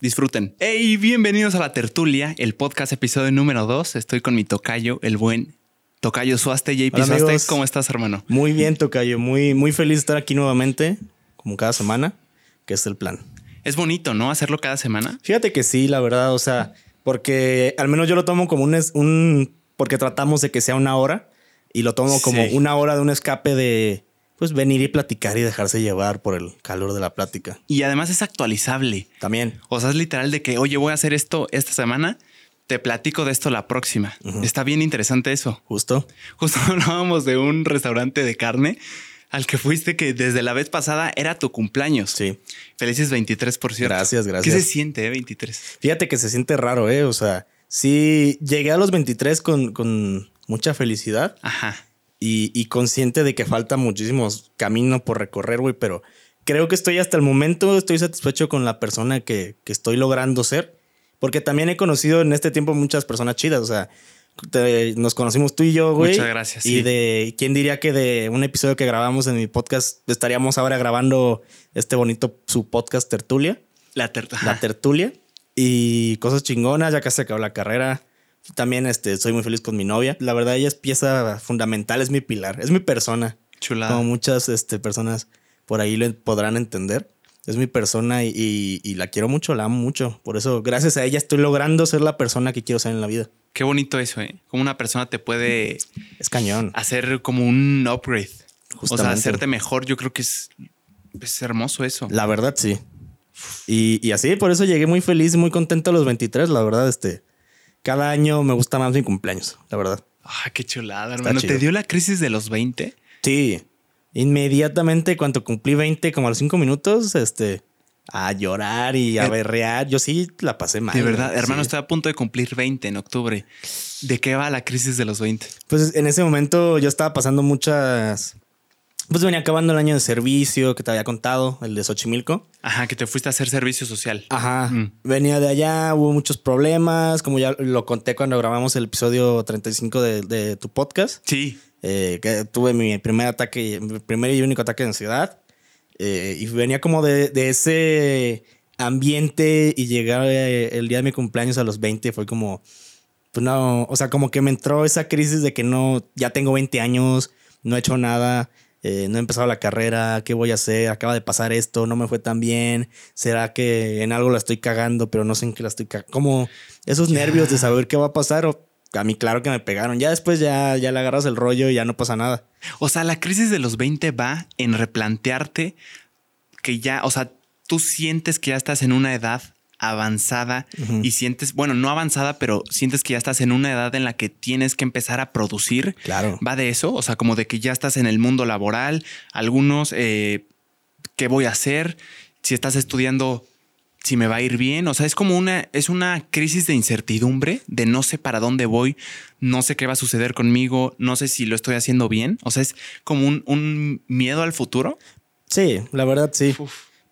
Disfruten. Hey, bienvenidos a la tertulia, el podcast episodio número 2. Estoy con mi tocayo, el buen tocayo Suaste, JP Hola, Suaste. amigos. ¿Cómo estás, hermano? Muy bien, Tocayo. Muy, muy feliz de estar aquí nuevamente, como cada semana, que es el plan. Es bonito, ¿no? Hacerlo cada semana. Fíjate que sí, la verdad, o sea, porque al menos yo lo tomo como un, es- un porque tratamos de que sea una hora y lo tomo como Sí. una hora de un escape de pues venir y platicar y dejarse llevar por el calor de la plática. Y además es actualizable. También. O sea, es literal de que, oye, voy a hacer esto esta semana, te platico de esto la próxima. Está bien interesante eso. Justo. Justo hablábamos de un restaurante de carne al que fuiste que desde la vez pasada era tu cumpleaños. Sí. Felices 23, por cierto. Gracias, gracias. ¿Qué se siente, eh, 23? Fíjate que se siente raro, ¿eh? O sea, sí llegué a los 23 con, con mucha felicidad Ajá. Y, y consciente de que falta muchísimos camino por recorrer, güey, pero creo que estoy hasta el momento, estoy satisfecho con la persona que, que estoy logrando ser, porque también he conocido en este tiempo muchas personas chidas, o sea, te- nos conocimos tú y yo, güey. Muchas gracias, Y sí. de, ¿quién diría que de un episodio que grabamos en mi podcast estaríamos ahora grabando este bonito, su podcast Tertulia? La, ter- la tertulia y cosas chingonas, ya casi acabó la carrera. También este, soy muy feliz con mi novia. La verdad, ella es pieza fundamental, es mi pilar, es mi persona. Chulada. Como muchas este, personas por ahí lo podrán entender. Es mi persona y, y- y la quiero mucho, la amo mucho. Por eso, gracias a ella, estoy logrando ser la persona que quiero ser en la vida. Qué bonito eso, ¿eh? Como una persona te puede Es cañón. hacer como un upgrade. O sea, Justamente. hacerte mejor. Yo creo que es, es hermoso eso. La verdad, sí. Y, y así, por eso llegué muy feliz y muy contento a los 23. La verdad, este, cada año me gusta más mi cumpleaños, la verdad. Ah, qué chulada, hermano. ¿Te dio la crisis de los 20? Sí. Inmediatamente cuando cumplí 20, como a los 5 minutos, este, a llorar y a Eh, berrear. Yo sí la pasé mal. De verdad, hermano, Sí. estoy a punto de cumplir 20 en octubre. ¿De qué va la crisis de los 20? Pues en ese momento yo estaba pasando muchas. Pues venía acabando el año de servicio que te había contado, el de Xochimilco. Ajá, que te fuiste a hacer servicio social. Ajá. Mm. Venía de allá, hubo muchos problemas, como ya lo conté cuando grabamos el episodio 35 de, de tu podcast. Sí. eh, que tuve mi primer ataque, mi primer y único ataque de ansiedad. eh, y venía como de, de ese ambiente y llegar eh, el día de mi cumpleaños a los 20 fue como, pues no, o sea, como que me entró esa crisis de que no, ya tengo 20 años, no he hecho nada, eh, no he empezado la carrera, ¿qué voy a hacer? Acaba de pasar esto, no me fue tan bien, ¿será que en algo la estoy cagando, pero no sé en qué la estoy cagando? Como esos nervios de saber qué va a pasar o a mí claro que me pegaron, ya después ya, ya le agarras el rollo y ya no pasa nada. O sea, la crisis de los 20 va en replantearte que ya, o sea, tú sientes que ya estás en una edad avanzada y sientes, bueno, no avanzada, pero sientes que ya estás en una edad en la que tienes que empezar a producir. Claro. Va de eso, o sea, como de que ya estás en el mundo laboral, algunos, eh, ¿qué voy a hacer? Si estás estudiando, si me va a ir bien, o sea, es como una, es una crisis de incertidumbre, de no sé para dónde voy, no sé qué va a suceder conmigo, no sé si lo estoy haciendo bien, o sea, es como un, un miedo al futuro. Sí, la verdad sí.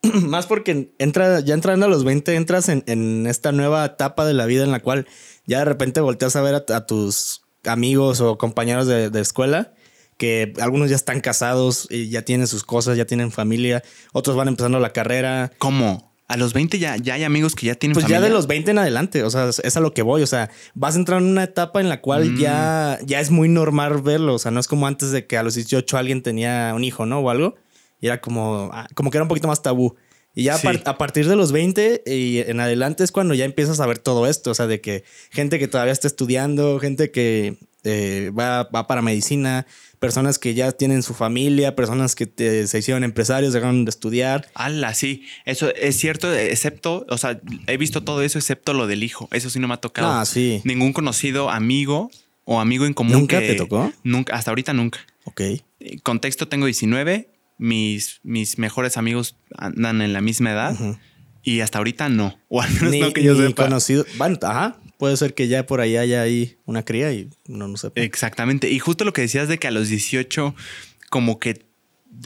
Más porque entra, ya entrando a los 20, entras en, en esta nueva etapa de la vida en la cual ya de repente volteas a ver a, a tus amigos o compañeros de, de escuela que algunos ya están casados y ya tienen sus cosas, ya tienen familia, otros van empezando la carrera. ¿Cómo? A los 20 ya, ya hay amigos que ya tienen Pues ya familia? de los 20 en adelante, o sea, es es a lo que voy, o sea, vas a entrar en una etapa en la cual Mm. ya, ya es muy normal verlo, o sea, no es como antes de que a los 18 alguien tenía un hijo, ¿no? O algo, y era como, ah, como que era un poquito más tabú. Y ya a Sí. par- a partir de los 20 y en adelante es cuando ya empiezas a ver todo esto, o sea, de que gente que todavía está estudiando, gente que eh, va, va para medicina, personas que ya tienen su familia, personas que te- se hicieron empresarios, dejaron de estudiar. Ala, sí, eso es cierto, excepto, o sea, he visto todo eso excepto lo del hijo, eso sí no me ha tocado. Ah, sí. Ningún conocido amigo o amigo en común. ¿Nunca que- te tocó? Nunca, hasta ahorita nunca. Ok. Contexto, tengo 19, mis, mis mejores amigos andan en la misma edad y hasta ahorita no, o al menos Ni, no que yo ni sepa. conocido. Bueno, ajá. Puede ser que ya por ahí haya ahí una cría y no no sepa. Exactamente. Y justo lo que decías de que a los 18 como que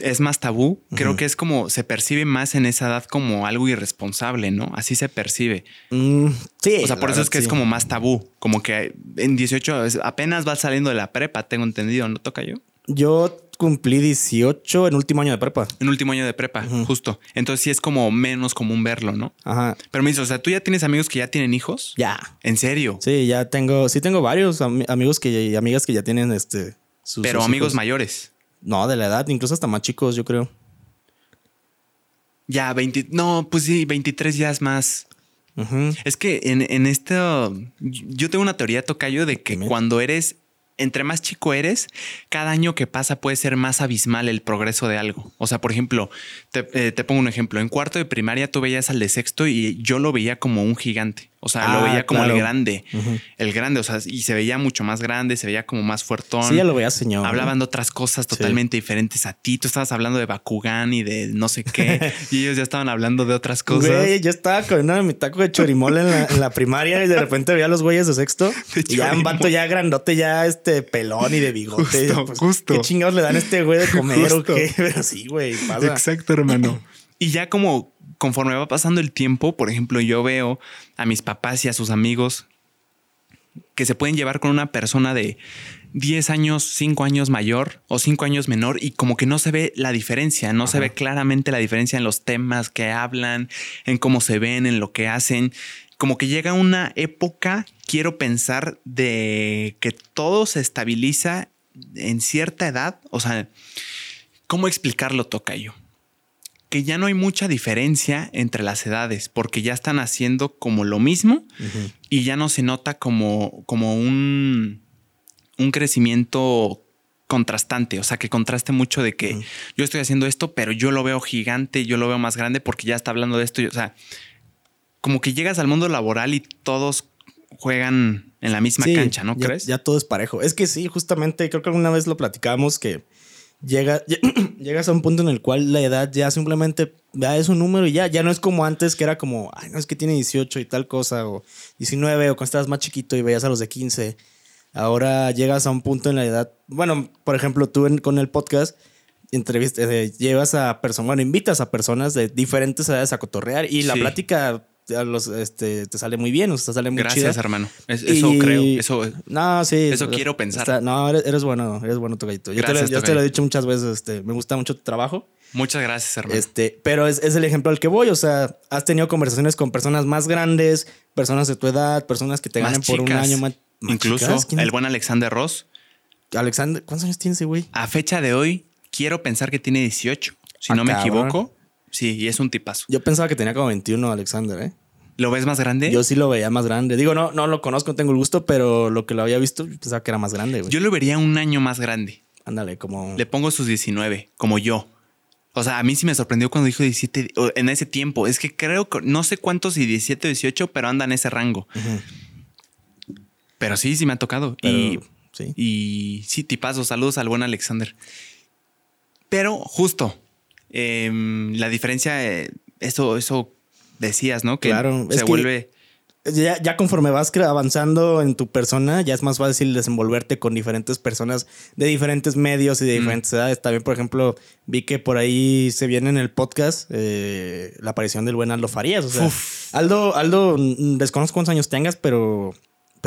es más tabú, creo que es como se percibe más en esa edad como algo irresponsable, ¿no? Así se percibe. Mm, sí. O sea, por eso es que es como más tabú, como que en 18 es- apenas vas saliendo de la prepa, tengo entendido, ¿no toca yo? Yo cumplí 18 en último año de prepa. En último año de prepa, justo. Entonces sí es como menos común verlo, ¿no? Ajá. Pero me dices, o sea, ¿tú ya tienes amigos que ya tienen hijos? Ya. ¿En serio? Sí, ya tengo, sí tengo varios ami- amigos que y amigas que ya tienen este sus- Pero sus amigos hijos. mayores. No, de la edad, incluso hasta más chicos, yo creo. Ya, 20. No, pues sí, 23 ya es más. Ujú. Es que en, en esto. Yo tengo una teoría, Tocayo, de que Dime. cuando eres. Entre más chico eres, cada año que pasa puede ser más abismal el progreso de algo. O sea, por ejemplo, te, eh, pongo un ejemplo. En cuarto de primaria tú veías al de sexto y yo lo veía como un gigante. O sea, lo Ah, veía como claro. el grande. El grande, o sea, y se veía mucho más grande, se veía como más fuertón. Sí, ya lo veía señor. Hablaban de otras cosas totalmente diferentes a ti. Tú estabas hablando de Bakugan y de no sé qué. y ellos ya estaban hablando de otras cosas. Güey, yo estaba comiendo mi taco de chorimol en la, en la primaria y de repente veía a los güeyes de sexto. De y ya un vato ya grandote, ya este pelón y de bigote. Justo, Pues, justo. ¿Qué chingados le dan a este güey de comer Justo. o qué? Pero sí, güey, pasa. Exacto, hermano. Y ya como conforme va pasando el tiempo, por ejemplo, yo veo a mis papás y a sus amigos que se pueden llevar con una persona de 10 años, 5 años mayor o 5 años menor y como que no se ve la diferencia, no se ve claramente la diferencia en los temas que hablan, en cómo se ven, en lo que hacen. Como que llega una época, quiero pensar, de que todo se estabiliza en cierta edad. O sea, ¿cómo explicarlo, Tocayo? Que ya no hay mucha diferencia entre las edades, porque ya están haciendo como lo mismo y ya no se nota como, como un, un crecimiento contrastante, o sea, que contraste mucho de que yo estoy haciendo esto, pero yo lo veo gigante, yo lo veo más grande porque ya está hablando de esto, y, o sea, como que llegas al mundo laboral y todos juegan en la misma Sí, cancha, ¿no ya, crees? Ya todo es parejo. Es que sí, justamente creo que alguna vez lo platicamos que llega, llegas a un punto en el cual la edad ya simplemente ya es un número y ya, ya no es como antes que era como, ay, no es que tiene 18 y tal cosa, o 19, o cuando estabas más chiquito y veías a los de 15. Ahora llegas a un punto en la edad, bueno, por ejemplo, tú en- con el podcast entrevista, eh, llevas a personas, bueno, invitas a personas de diferentes edades a cotorrear y la Sí. plática los, este, te sale muy bien, o sea, sale muy Gracias, chida. hermano. Es- eso Y- creo, eso No, sí. Eso quiero pensar. no, eres, eres bueno, eres bueno, Tocayito. Yo, te, lo, Gracias, yo te lo he dicho muchas veces, este, me gusta mucho tu trabajo. Muchas gracias, hermano. Este, pero es, es el ejemplo al que voy. O sea, has tenido conversaciones con personas más grandes, personas de tu edad, personas que te Más ganan por un año más. más Incluso chicas. ¿Quién el buen Alexander Ross, Alexander, ¿cuántos años tiene ese güey? a fecha de hoy, quiero pensar que tiene 18, si Ah, no me equivoco. Sí, y es un tipazo. Yo pensaba que tenía como 21 Alexander, ¿eh? ¿Lo ves más grande? Yo sí lo veía más grande. Digo, no, no lo conozco, no tengo el gusto, pero lo que lo había visto, pensaba que era más grande, güey. Yo lo vería un año más grande. Ándale, como. Le pongo sus 19, como yo. O sea, a mí sí me sorprendió cuando dijo 17 o en ese tiempo. Es que creo que no sé cuántos y 17 o 18, pero anda en ese rango. Pero sí, sí me ha tocado. Pero, y, sí. y sí, tipazo. Saludos al buen Alexander. Pero justo, em, la diferencia, eh, eso, eso decías, ¿no? Que Claro, se es que- vuelve. Ya, ya conforme vas avanzando en tu persona, ya es más fácil desenvolverte con diferentes personas de diferentes medios y de diferentes edades. También, por ejemplo, vi que por ahí se viene en el podcast eh, la aparición del buen Aldo Farías. O sea. Aldo, Aldo, mm, desconozco cuántos años tengas, pero,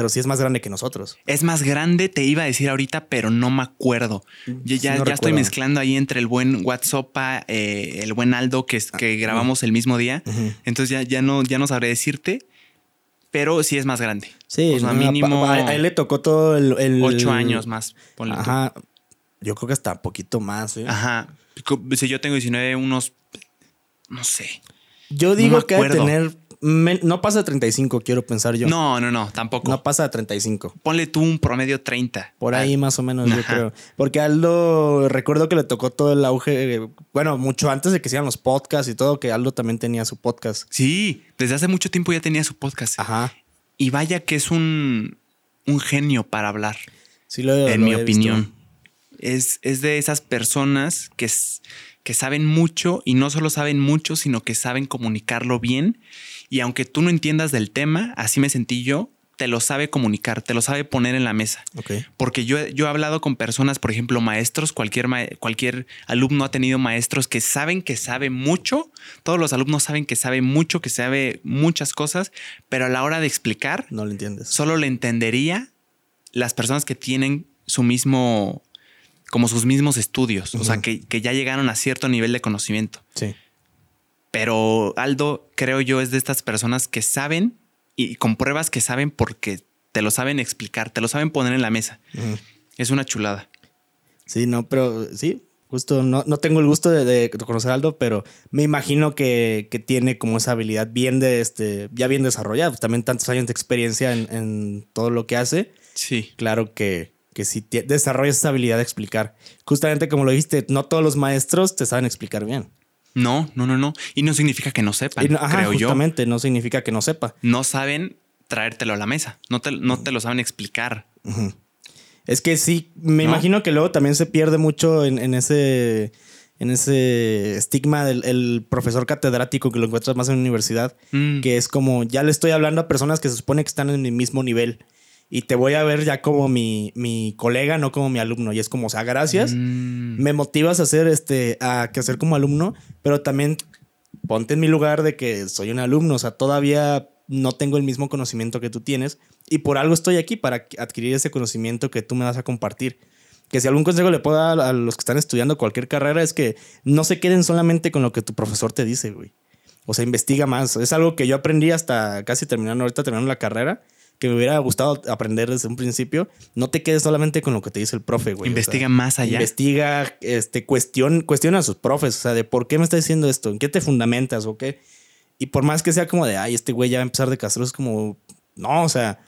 pero sí es más grande que nosotros. Es más grande, te iba a decir ahorita, pero no me acuerdo. Ya, Sí, ya, no ya estoy mezclando ahí entre el buen WhatsApp, eh, el buen Aldo, que, es, que grabamos el mismo día. Entonces ya, ya, no, ya no sabré decirte, pero sí es más grande. Sí, O sea, no, mínimo a, a él le tocó todo el... el- ocho años más. ponle tú. Ajá. Yo creo que hasta un poquito más. ¿eh? Ajá. Si yo tengo 19, unos. No sé. Yo digo me que tener... no pasa de 35, quiero pensar yo. No, no, no, tampoco. No pasa de 35. Ponle tú un promedio 30. Por ahí Ah, más o menos, yo creo. Porque Aldo, recuerdo que le tocó todo el auge, bueno, mucho antes de que hicieran los podcasts y todo, que Aldo también tenía su podcast. Sí, desde hace mucho tiempo ya tenía su podcast. Ajá. Y vaya que es un, un genio para hablar, Sí, lo en lo mi he visto. opinión. Es, es de esas personas que, s- que saben mucho y no solo saben mucho, sino que saben comunicarlo bien. Y aunque tú no entiendas del tema, así me sentí yo, te lo sabe comunicar, te lo sabe poner en la mesa. Porque yo, yo he hablado con personas, por ejemplo, maestros, cualquier, ma- cualquier alumno ha tenido maestros que saben que sabe mucho, todos los alumnos saben que sabe mucho, que sabe muchas cosas, pero a la hora de explicar, No lo entiendes. solo le entendería las personas que tienen su mismo, como sus mismos estudios, o sea, que, que ya llegaron a cierto nivel de conocimiento. Sí. Pero Aldo, creo yo, es de estas personas que saben y con pruebas que saben porque te lo saben explicar, te lo saben poner en la mesa. Es una chulada. Sí, no, pero sí, justo no, no tengo el gusto de, de conocer a Aldo, pero me imagino que, que tiene como esa habilidad bien de este, ya bien desarrollada. Pues también tantos años de experiencia en, en todo lo que hace. Sí. Claro que, que sí tie- desarrolla esa habilidad de explicar. Justamente como lo dijiste, no todos los maestros te saben explicar bien. No, no, no, no. Y no significa que no sepan, Y no- ajá, creo yo. justamente, no significa que no sepa. No saben traértelo a la mesa. No te, no te lo saben explicar. Es que sí, me ¿No? imagino que luego también se pierde mucho en, en ese en ese estigma del el profesor catedrático que lo encuentras más en la universidad, Mm. que es como ya le estoy hablando a personas que se supone que están en mi mismo nivel y te voy a ver ya como mi, mi colega, no como mi alumno. Y es como, o sea, gracias. Mm. Me motivas a hacer este, a crecer como alumno, pero también ponte en mi lugar de que soy un alumno, o sea, todavía no tengo el mismo conocimiento que tú tienes y por algo estoy aquí para adquirir ese conocimiento que tú me vas a compartir. Que si algún consejo le puedo dar a los que están estudiando cualquier carrera es que no se queden solamente con lo que tu profesor te dice, güey. O sea, investiga más. Es algo que yo aprendí hasta casi terminando, ahorita terminando la carrera, que me hubiera gustado aprender desde un principio. No te quedes solamente con lo que te dice el profe, güey. O Investiga sea, más allá. Investiga, este, cuestión, cuestiona a sus profes, o sea, de por qué me está diciendo esto, en qué te fundamentas o qué. Y por más que sea como de, ay, este güey ya va a empezar de castro, es como, no, o sea,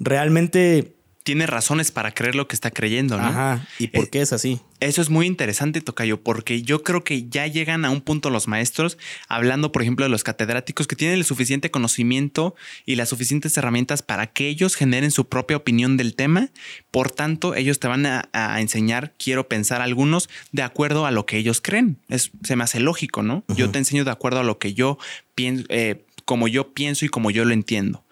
realmente, Tiene razones para creer lo que está creyendo, ¿no? ajá, ¿y por Eh, qué es así? Eso es muy interesante, Tocayo, porque yo creo que ya llegan a un punto los maestros, hablando, por ejemplo, de los catedráticos, que tienen el suficiente conocimiento y las suficientes herramientas para que ellos generen su propia opinión del tema. Por tanto, ellos te van a, a enseñar, quiero pensar algunos, de acuerdo a lo que ellos creen. Es, se me hace lógico, ¿no? Yo te enseño de acuerdo a lo que yo pienso, eh, como yo pienso y como yo lo entiendo.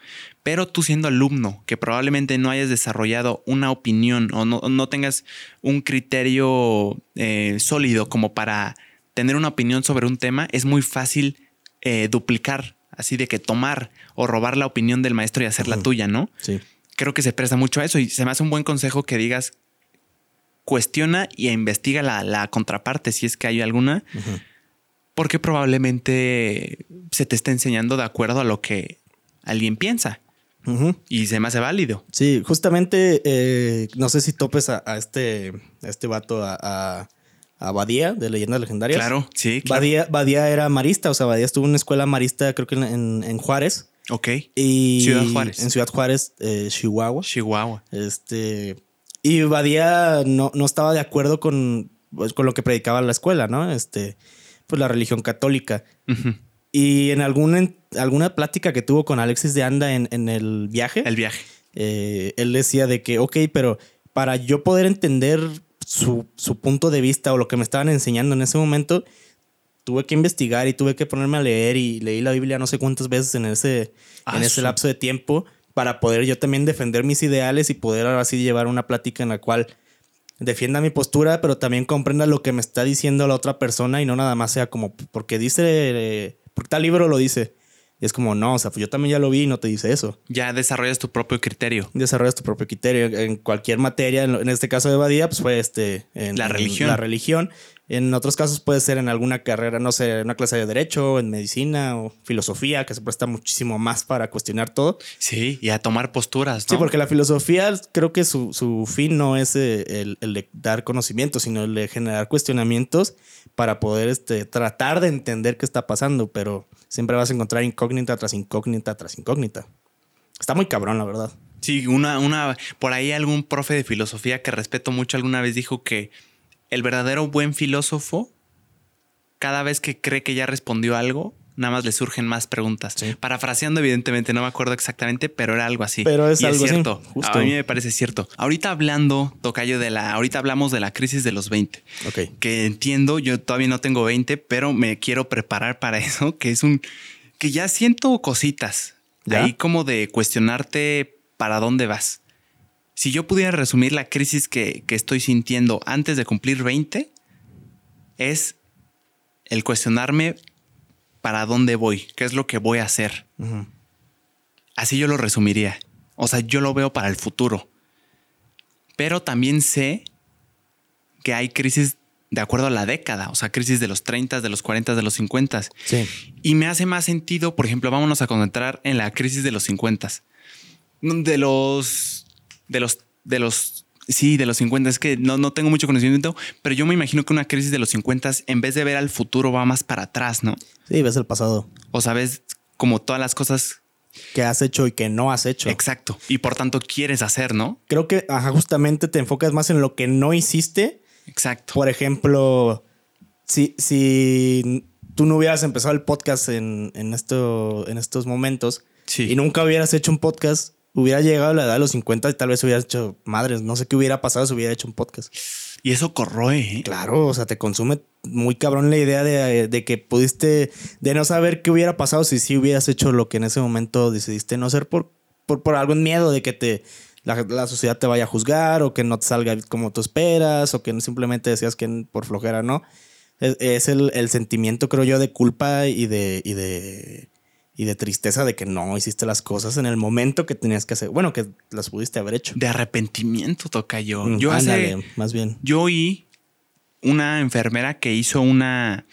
Pero tú siendo alumno, que probablemente no hayas desarrollado una opinión o no, no tengas un criterio eh, sólido como para tener una opinión sobre un tema, es muy fácil eh, duplicar, así de que tomar o robar la opinión del maestro y hacerla Ujú. tuya, ¿no? Sí. Creo que se presta mucho a eso y se me hace un buen consejo que digas, cuestiona y investiga la, la contraparte si es que hay alguna, porque probablemente se te está enseñando de acuerdo a lo que alguien piensa Y se me hace válido. Sí, justamente, eh, no sé si topes a, a este, a este vato, a, a, a Badía de Leyendas Legendarias. Claro, sí, claro. Badía, Badía era marista, o sea, Badía estuvo en una escuela marista, creo que en, en- en Juárez. Ok. Y Ciudad Juárez. En Ciudad Juárez, eh, Chihuahua. Chihuahua. Este. Y Badía no, no estaba de acuerdo con, pues, con lo que predicaba la escuela, ¿no? Este, pues la religión católica. Ujú. Y en alguna, en alguna plática que tuvo con Alexis de Anda en, en el viaje, El viaje. eh, él decía de que, ok, pero para yo poder entender su, su punto de vista o lo que me estaban enseñando en ese momento, tuve que investigar y tuve que ponerme a leer y leí la Biblia no sé cuántas veces en ese, Ah, en ese lapso de tiempo para poder yo también defender mis ideales y poder ahora sí llevar una plática en la cual defienda mi postura, pero también comprenda lo que me está diciendo la otra persona y no nada más sea como porque dice, eh, porque tal libro lo dice. Y es como, no, o sea, pues yo también ya lo vi y no te dice eso Ya desarrollas tu propio criterio. desarrollas tu propio criterio en cualquier materia. En, en este caso de Badía, pues fue este en La en religión. la religión. En otros casos puede ser en alguna carrera, no sé, en una clase de derecho, en medicina o filosofía, que se presta muchísimo más para cuestionar todo. Sí, y a tomar posturas, Sí, ¿no? porque la filosofía creo que su, su fin no es eh, el, el de dar conocimiento, sino el de generar cuestionamientos para poder este, tratar de entender qué está pasando, pero siempre vas a encontrar incógnita tras incógnita tras incógnita. Está muy cabrón, la verdad. Sí, una, una, por ahí algún profe de filosofía que respeto mucho alguna vez dijo que el verdadero buen filósofo, cada vez que cree que ya respondió algo, nada más le surgen más preguntas. Sí. Parafraseando, evidentemente, no me acuerdo exactamente, pero era algo así. Pero es Y algo cierto. justo. A mí me parece cierto. Ahorita hablando, Tocayo, de la. Ahorita hablamos de la crisis de los 20 Ok. que entiendo, yo todavía no tengo 20, pero me quiero preparar para eso, que es un que ya siento cositas ¿Ya? ahí como de cuestionarte para dónde vas. Si yo pudiera resumir la crisis que, que estoy sintiendo antes de cumplir 20, es el cuestionarme para dónde voy, qué es lo que voy a hacer. Así yo lo resumiría. O sea, yo lo veo para el futuro. Pero también sé que hay crisis de acuerdo a la década, o sea, crisis de los 30, de los 40, de los 50. Sí. Y me hace más sentido, por ejemplo, vámonos a concentrar en la crisis de los 50. De los de los de los sí, de los 50 es que no, no tengo mucho conocimiento, pero yo me imagino que una crisis de los 50 en vez de ver al futuro va más para atrás, ¿no? Sí, ves el pasado. O sabes como todas las cosas Que has hecho y que no has hecho. exacto y por tanto quieres hacer, ¿no? Creo que ajá, justamente te enfocas más en lo que no hiciste. Exacto. Por ejemplo, si, si tú no hubieras empezado el podcast en, en, esto, en estos momentos Sí. y nunca hubieras hecho un podcast, hubiera llegado a la edad de los 50 y tal vez hubieras hecho madres. No sé qué hubiera pasado si hubiera hecho un podcast. Y eso corroe, ¿eh? Claro, o sea, te consume muy cabrón la idea de, de que pudiste, de no saber qué hubiera pasado si sí hubieras hecho lo que en ese momento decidiste no hacer por, por, por algún miedo de que te, la, la sociedad te vaya a juzgar o que no te salga como tú esperas o que simplemente decías que por flojera no. Es, es el, el sentimiento, creo yo, de culpa y de, y de, y de tristeza de que no hiciste las cosas en el momento que tenías que hacer. Bueno, que las pudiste haber hecho. De arrepentimiento toca yo. Mm, Yo hace, ándale, más bien. yo oí una enfermera que hizo una,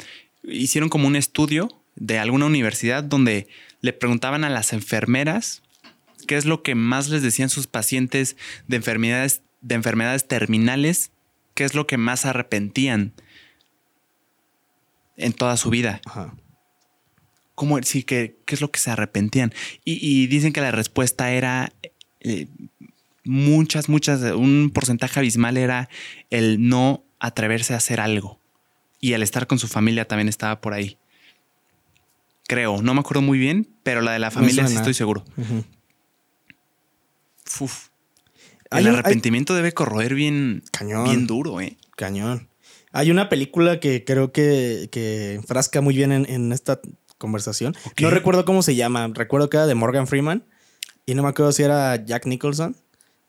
hicieron como un estudio de alguna universidad donde le preguntaban a las enfermeras qué es lo que más les decían sus pacientes de enfermedades, de enfermedades terminales, qué es lo que más arrepentían en toda su vida. Ajá. ¿Cómo sí, qué, qué es lo que se arrepentían? Y, y dicen que la respuesta era eh, muchas, muchas, un porcentaje abismal era el no atreverse a hacer algo. Y el estar con su familia también estaba por ahí. Creo, no me acuerdo muy bien, pero la de la familia sí estoy seguro. Uf. El hay- arrepentimiento debe corroer bien, Cañón. bien duro, ¿eh? Cañón. Hay una película que creo que, que enfrasca muy bien en, en esta conversación. No recuerdo cómo se llama. Recuerdo que era de Morgan Freeman. Y no me acuerdo si era Jack Nicholson.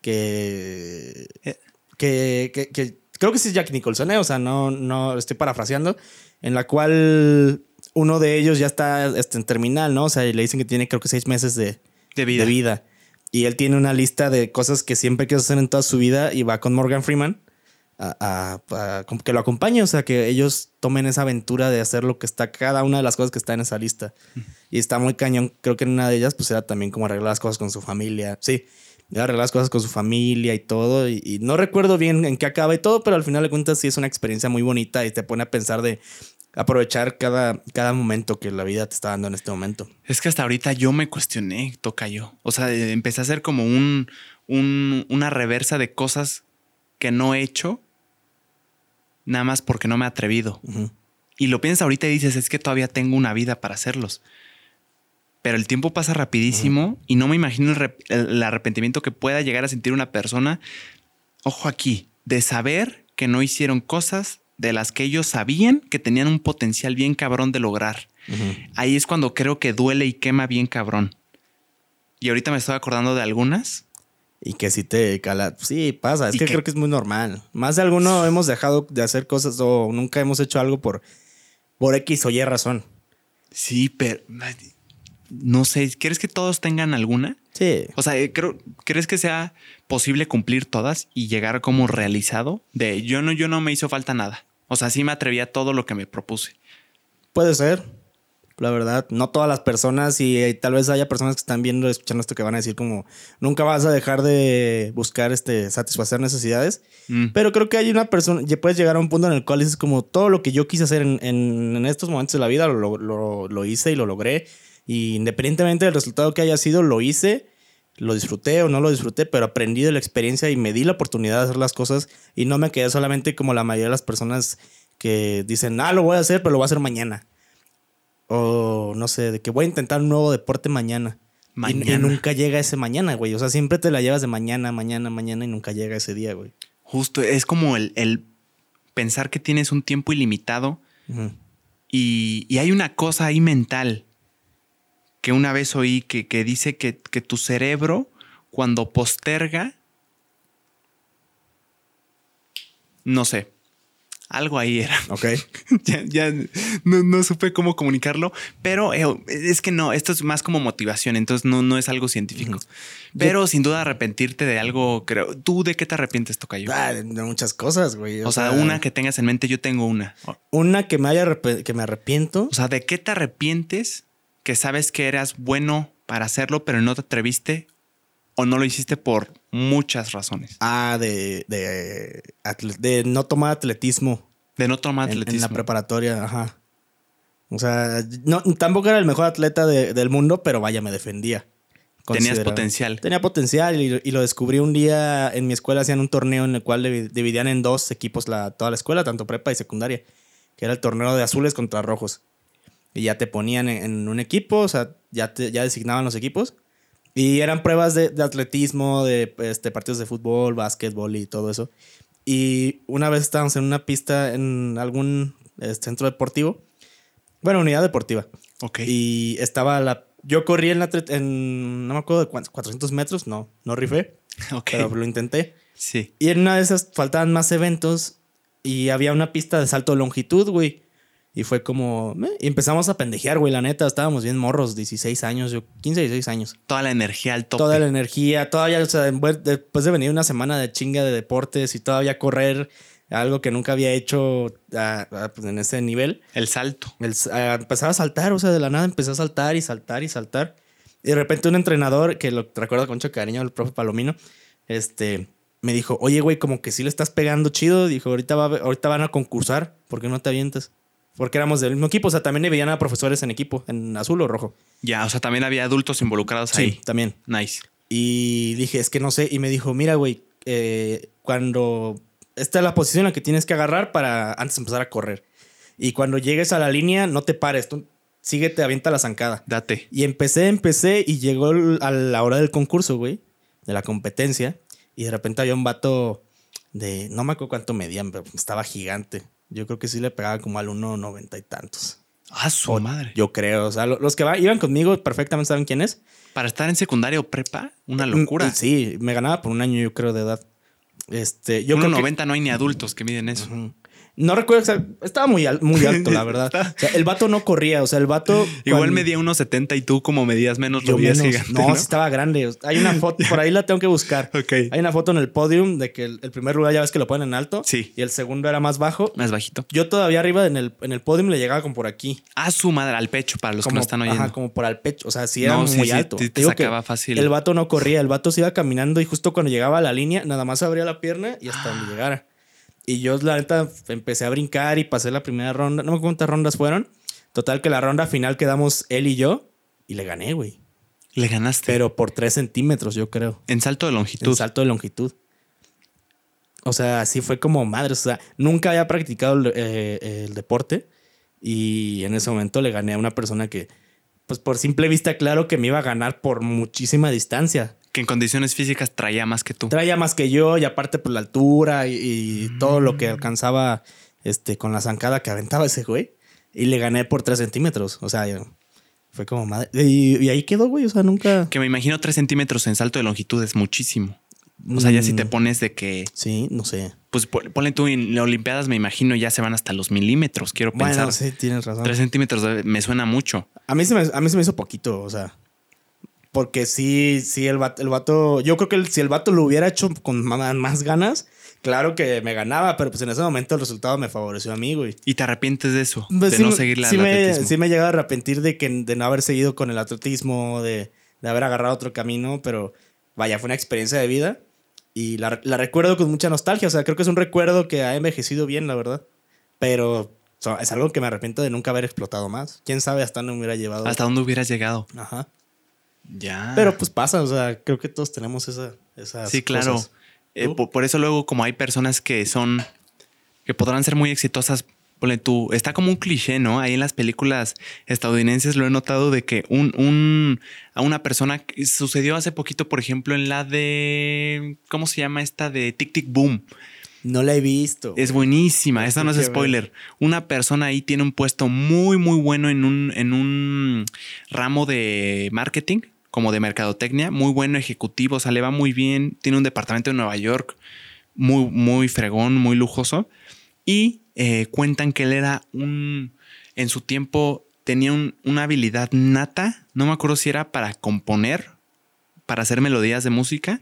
Que. Eh. Que, que- que- creo que sí es Jack Nicholson, ¿eh? O sea, no, no estoy parafraseando. En la cual uno de ellos ya está este, en terminal, ¿no? O sea, y le dicen que tiene creo que seis meses de, De vida. de vida. Y él tiene una lista de cosas que siempre quiso hacer en toda su vida y va con Morgan Freeman a, a- a- como que lo acompañe, o sea, que ellos tomen esa aventura de hacer lo que está, cada una de las cosas que está en esa lista. Y está muy cañón. Creo que en una de ellas, pues era también como arreglar las cosas con su familia. Sí, era arreglar las cosas con su familia y todo. Y, y no recuerdo bien en qué acaba y todo, pero al final de cuentas sí es una experiencia muy bonita y te pone a pensar de aprovechar cada, cada momento que la vida te está dando en este momento. Es que hasta ahorita yo me cuestioné, toca yo. O sea, eh, empecé a hacer como un, un- una reversa de cosas que no he hecho, nada más porque no me he atrevido. Y lo piensas ahorita y dices, es que todavía tengo una vida para hacerlos. Pero el tiempo pasa rapidísimo y no me imagino el, rep- el- el arrepentimiento que pueda llegar a sentir una persona, ojo aquí, de saber que no hicieron cosas de las que ellos sabían que tenían un potencial bien cabrón de lograr. Ahí es cuando creo que duele y quema bien cabrón. Y ahorita me estoy acordando de algunas. Y que si te cala. Sí, pasa. Es que, que- creo que es muy normal. Más de alguno hemos dejado de hacer cosas o nunca hemos hecho algo por, por X o Y razón. Sí, pero no sé, ¿quieres que todos tengan alguna? Sí. O sea, eh, creo, ¿crees que sea posible cumplir todas y llegar como realizado? De yo no, yo no me hizo falta nada. O sea, sí me atreví a todo lo que me propuse. Puede ser. La verdad, no todas las personas y eh, tal vez haya personas que están viendo, escuchando esto que van a decir como nunca vas a dejar de buscar este satisfacer necesidades. Mm. Pero creo que hay una persona, ya puedes llegar a un punto en el cual dices como todo lo que yo quise hacer en, en- en estos momentos de la vida lo, lo- lo hice y lo logré. Y independientemente del resultado que haya sido, lo hice, lo disfruté o no lo disfruté, pero aprendí de la experiencia y me di la oportunidad de hacer las cosas y no me quedé solamente como la mayoría de las personas que dicen, ah, lo voy a hacer, pero lo voy a hacer mañana. O no sé, de que voy a intentar un nuevo deporte mañana. Y- Y, Mañana. nunca llega ese mañana, güey. O sea, siempre te la llevas de mañana, mañana, mañana y nunca llega ese día, güey. Justo, es como el, el pensar que tienes un tiempo ilimitado y, y hay una cosa ahí mental que una vez oí que, que dice que, que tu cerebro cuando posterga, no sé, algo ahí era. Ok. ya, ya no, no supe cómo comunicarlo, pero eh, es que no, esto es más como motivación, entonces no, no es algo científico. Pero sin duda arrepentirte de algo, creo. ¿Tú de qué te arrepientes, Tocayo? Ah, de, muchas cosas, güey. o sea, una que tengas en mente, yo tengo una. Una que me haya que me arrepiento. O sea, ¿de qué te arrepientes que sabes que eras bueno para hacerlo, pero no te atreviste o no lo hiciste por muchas razones? Ah, de, de, de no tomar atletismo De no tomar en, en atletismo. la preparatoria, ajá. O sea, no, tampoco era el mejor atleta de- del mundo, pero vaya, me defendía. Tenías potencial. Tenía potencial y, y lo descubrí un día en mi escuela. Hacían un torneo en el cual divi- dividían en dos equipos la, toda la escuela, tanto prepa y secundaria, que era el torneo de azules contra rojos. Y ya te ponían en, en un equipo, o sea, ya, te- ya designaban los equipos. Y eran pruebas de, de atletismo, de este, partidos de fútbol, básquetbol y todo eso. Y una vez estábamos en una pista en algún eh, centro deportivo. Bueno, unidad deportiva. Ok. Y estaba la. Yo corrí en la. En, no me acuerdo de cuántos, 400 metros. No, no rifé, ok. pero lo intenté. sí. Y en una de esas faltaban más eventos y había una pista de salto de longitud, güey. Y fue como. eh, y empezamos a pendejear, güey, la neta. Estábamos bien morros, 16 años, yo 15, 16 años. Toda la energía al tope. Toda la energía, todavía, o sea, después de venir una semana de chinga de deportes y todavía correr, algo que nunca había hecho pues, en ese nivel. El salto. El, a saltar, o sea, de la nada empecé a saltar y saltar y saltar. Y de repente un entrenador, que lo recuerdo con mucho cariño, el profe Palomino, este, me dijo, oye, güey, como que sí le estás pegando chido. Dijo, ahorita, va, ahorita van a concursar, ¿por qué no te avientas? Porque éramos del mismo equipo, o sea, también veían a profesores en equipo, en azul o rojo. Ya, o sea, también había adultos involucrados ahí. también. Nice. Y dije, es que no sé. Y me dijo, mira, güey, eh, cuando. Esta es la posición en la que tienes que agarrar para antes de empezar a correr. Y cuando llegues a la línea, no te pares. Tú síguete, avienta la zancada. Date. Y empecé, empecé y llegó a la hora del concurso, güey, de la competencia. Y de repente había un vato de. No me acuerdo cuánto medían, pero estaba gigante. Yo creo que sí le pegaba como al 1.90 y tantos. Ah, su O- madre. Yo creo. O sea, lo- los que va- iban conmigo perfectamente saben quién es. Para estar en secundaria o prepa, una Mm, locura. Sí, me ganaba por un año, yo creo, de edad. Este, yo creo que- 1.90 no hay ni adultos que miden eso. Ujú. No recuerdo, o sea, estaba muy, al- muy alto, la verdad. O sea, el vato no corría, o sea, el vato. Igual cuando- medía 1.70 y tú como medías menos lo menos. gigante. no, ¿no? sí estaba grande. Hay una foto, por ahí la tengo que buscar. Ok. Hay una foto en el podium de que el, el primer lugar ya ves que lo ponen en alto. Sí. Y el segundo era más bajo. Más bajito. Yo todavía arriba en el, en el podium le llegaba como por aquí. Ah, su madre, al pecho, para los que no están oyendo. Ajá, como por al pecho. O sea, sí era No, muy sí, alto. sí te que sacaba fácil. El vato no corría, el vato se iba caminando y justo cuando llegaba a la línea, nada más abría la pierna y hasta donde llegara. Y yo, la neta, empecé a brincar y pasé la primera ronda. No me acuerdo cuántas rondas fueron. Total, que la ronda final quedamos él y yo y le gané, güey. Le ganaste. Pero por 3 centímetros, yo creo. en salto de longitud. En salto de longitud. O sea, así fue como madre. O sea, nunca había practicado el, eh, el deporte. Y en ese momento le gané a una persona que, pues por simple vista, claro que me iba a ganar por muchísima distancia. Que en condiciones físicas traía más que tú. Traía más que yo y aparte por la altura y, y todo lo Mm. que alcanzaba este, con la zancada que aventaba ese güey. Y le gané por 3 centímetros. O sea, yo- fue como madre. Y, y ahí quedó, güey. O sea, nunca. Que me imagino 3 centímetros en salto de longitud es muchísimo. O sea, ya si te Mm, pones de que, Sí, no sé. pues pon- ponle tú en las Olimpiadas, me imagino ya se van hasta los milímetros, quiero pensar. Bueno, sí, tienes razón. 3 centímetros de- me suena mucho. A mí, se me, a mí se me hizo poquito, o sea. Porque sí, sí, el vato, el vato- yo creo que el- si el vato lo hubiera hecho con ma- más ganas, claro que me ganaba, pero pues en ese momento el resultado me favoreció a mí, güey. ¿Y te arrepientes de eso? Pues de sí no seguir la sí me, sí me he llegado a arrepentir de, que, de no haber seguido con el atletismo, de, de haber agarrado otro camino, pero vaya, fue una experiencia de vida y la, la recuerdo con mucha nostalgia, o sea, creo que es un recuerdo que ha envejecido bien, la verdad. Pero o sea, es algo que me arrepiento de nunca haber explotado más. ¿Quién sabe hasta dónde me hubiera llevado? ¿Hasta dónde hubieras llegado? Ajá. Ya. Pero pues pasa, o sea, creo que todos tenemos esa, esas Sí, claro. cosas. Eh, por, por eso luego como hay personas que son, que podrán ser muy exitosas, ponle tú, está como un cliché, ¿no? Ahí en las películas estadounidenses lo he notado de que un, un, a una persona, sucedió hace poquito, por ejemplo, en la de, ¿cómo se llama esta? De Tic Tic Boom. No la he visto. Es buenísima, esta no es spoiler. Una persona ahí tiene un puesto muy, muy bueno en un, en un ramo de marketing como de mercadotecnia, muy bueno ejecutivo, o sea, le va muy bien, tiene un departamento en Nueva York muy, muy fregón, muy lujoso, y eh, cuentan que él era un, en su tiempo tenía una habilidad nata, no me acuerdo si era para componer, para hacer melodías de música,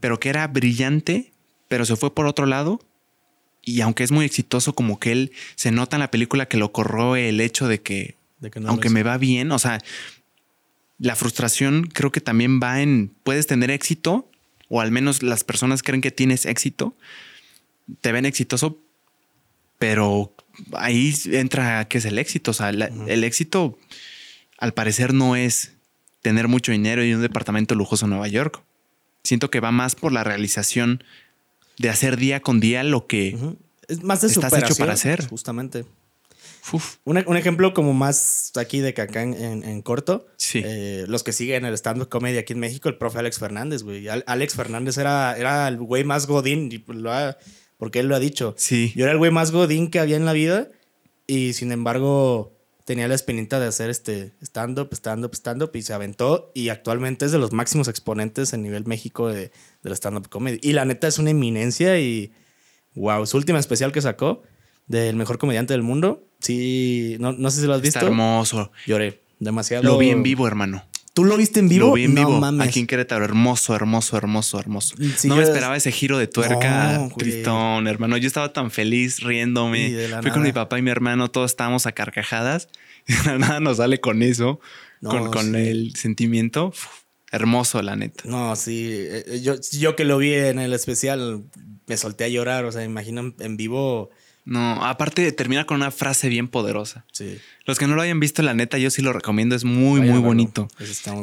pero que era brillante, pero se fue por otro lado. Y aunque es muy exitoso, como que él se nota en la película que lo corroe el hecho de que, aunque me va bien, o sea, la frustración creo que también va en, puedes tener éxito, o al menos las personas creen que tienes éxito, te ven exitoso, pero ahí entra qué es el éxito. O sea, el éxito al parecer no es tener mucho dinero y un departamento lujoso en Nueva York. Siento que va más por la realización de hacer día con día lo que es más de estás hecho para hacer. Justamente. Un, ejemplo como más aquí de Cacán en, corto. Sí. Eh, los que siguen el stand-up comedy aquí en México, el profe Alex Fernández, güey. Alex Fernández era, era el güey más godín y lo ha, porque él lo ha dicho. Sí. Yo era el güey más godín que había en la vida y sin embargo tenía la espinita de hacer este stand-up, stand-up, stand-up y se aventó y actualmente es de los máximos exponentes en nivel México de, del stand-up comedy. Y la neta es una eminencia y wow, su última especial que sacó del mejor comediante del mundo, sí, no, no sé si lo has visto. Está hermoso. Lloré demasiado. Lo vi en vivo, hermano. ¿Tú lo viste en vivo? Lo vi en vivo. Aquí en Querétaro. Hermoso, hermoso, hermoso, hermoso. no me esperaba ese giro de tuerca, Tristón, hermano. Yo estaba tan feliz riéndome. Fui con mi papá y mi hermano, todos estábamos a carcajadas. nada nos sale con eso, con, el sentimiento. hermoso, la neta. No, sí. Eh, eh, yo, yo que lo vi en el especial, me solté a llorar. O sea, imagino en vivo no, aparte termina con una frase bien poderosa. Sí. Los que no lo hayan visto, la neta, yo sí lo recomiendo. Es muy, muy bonito.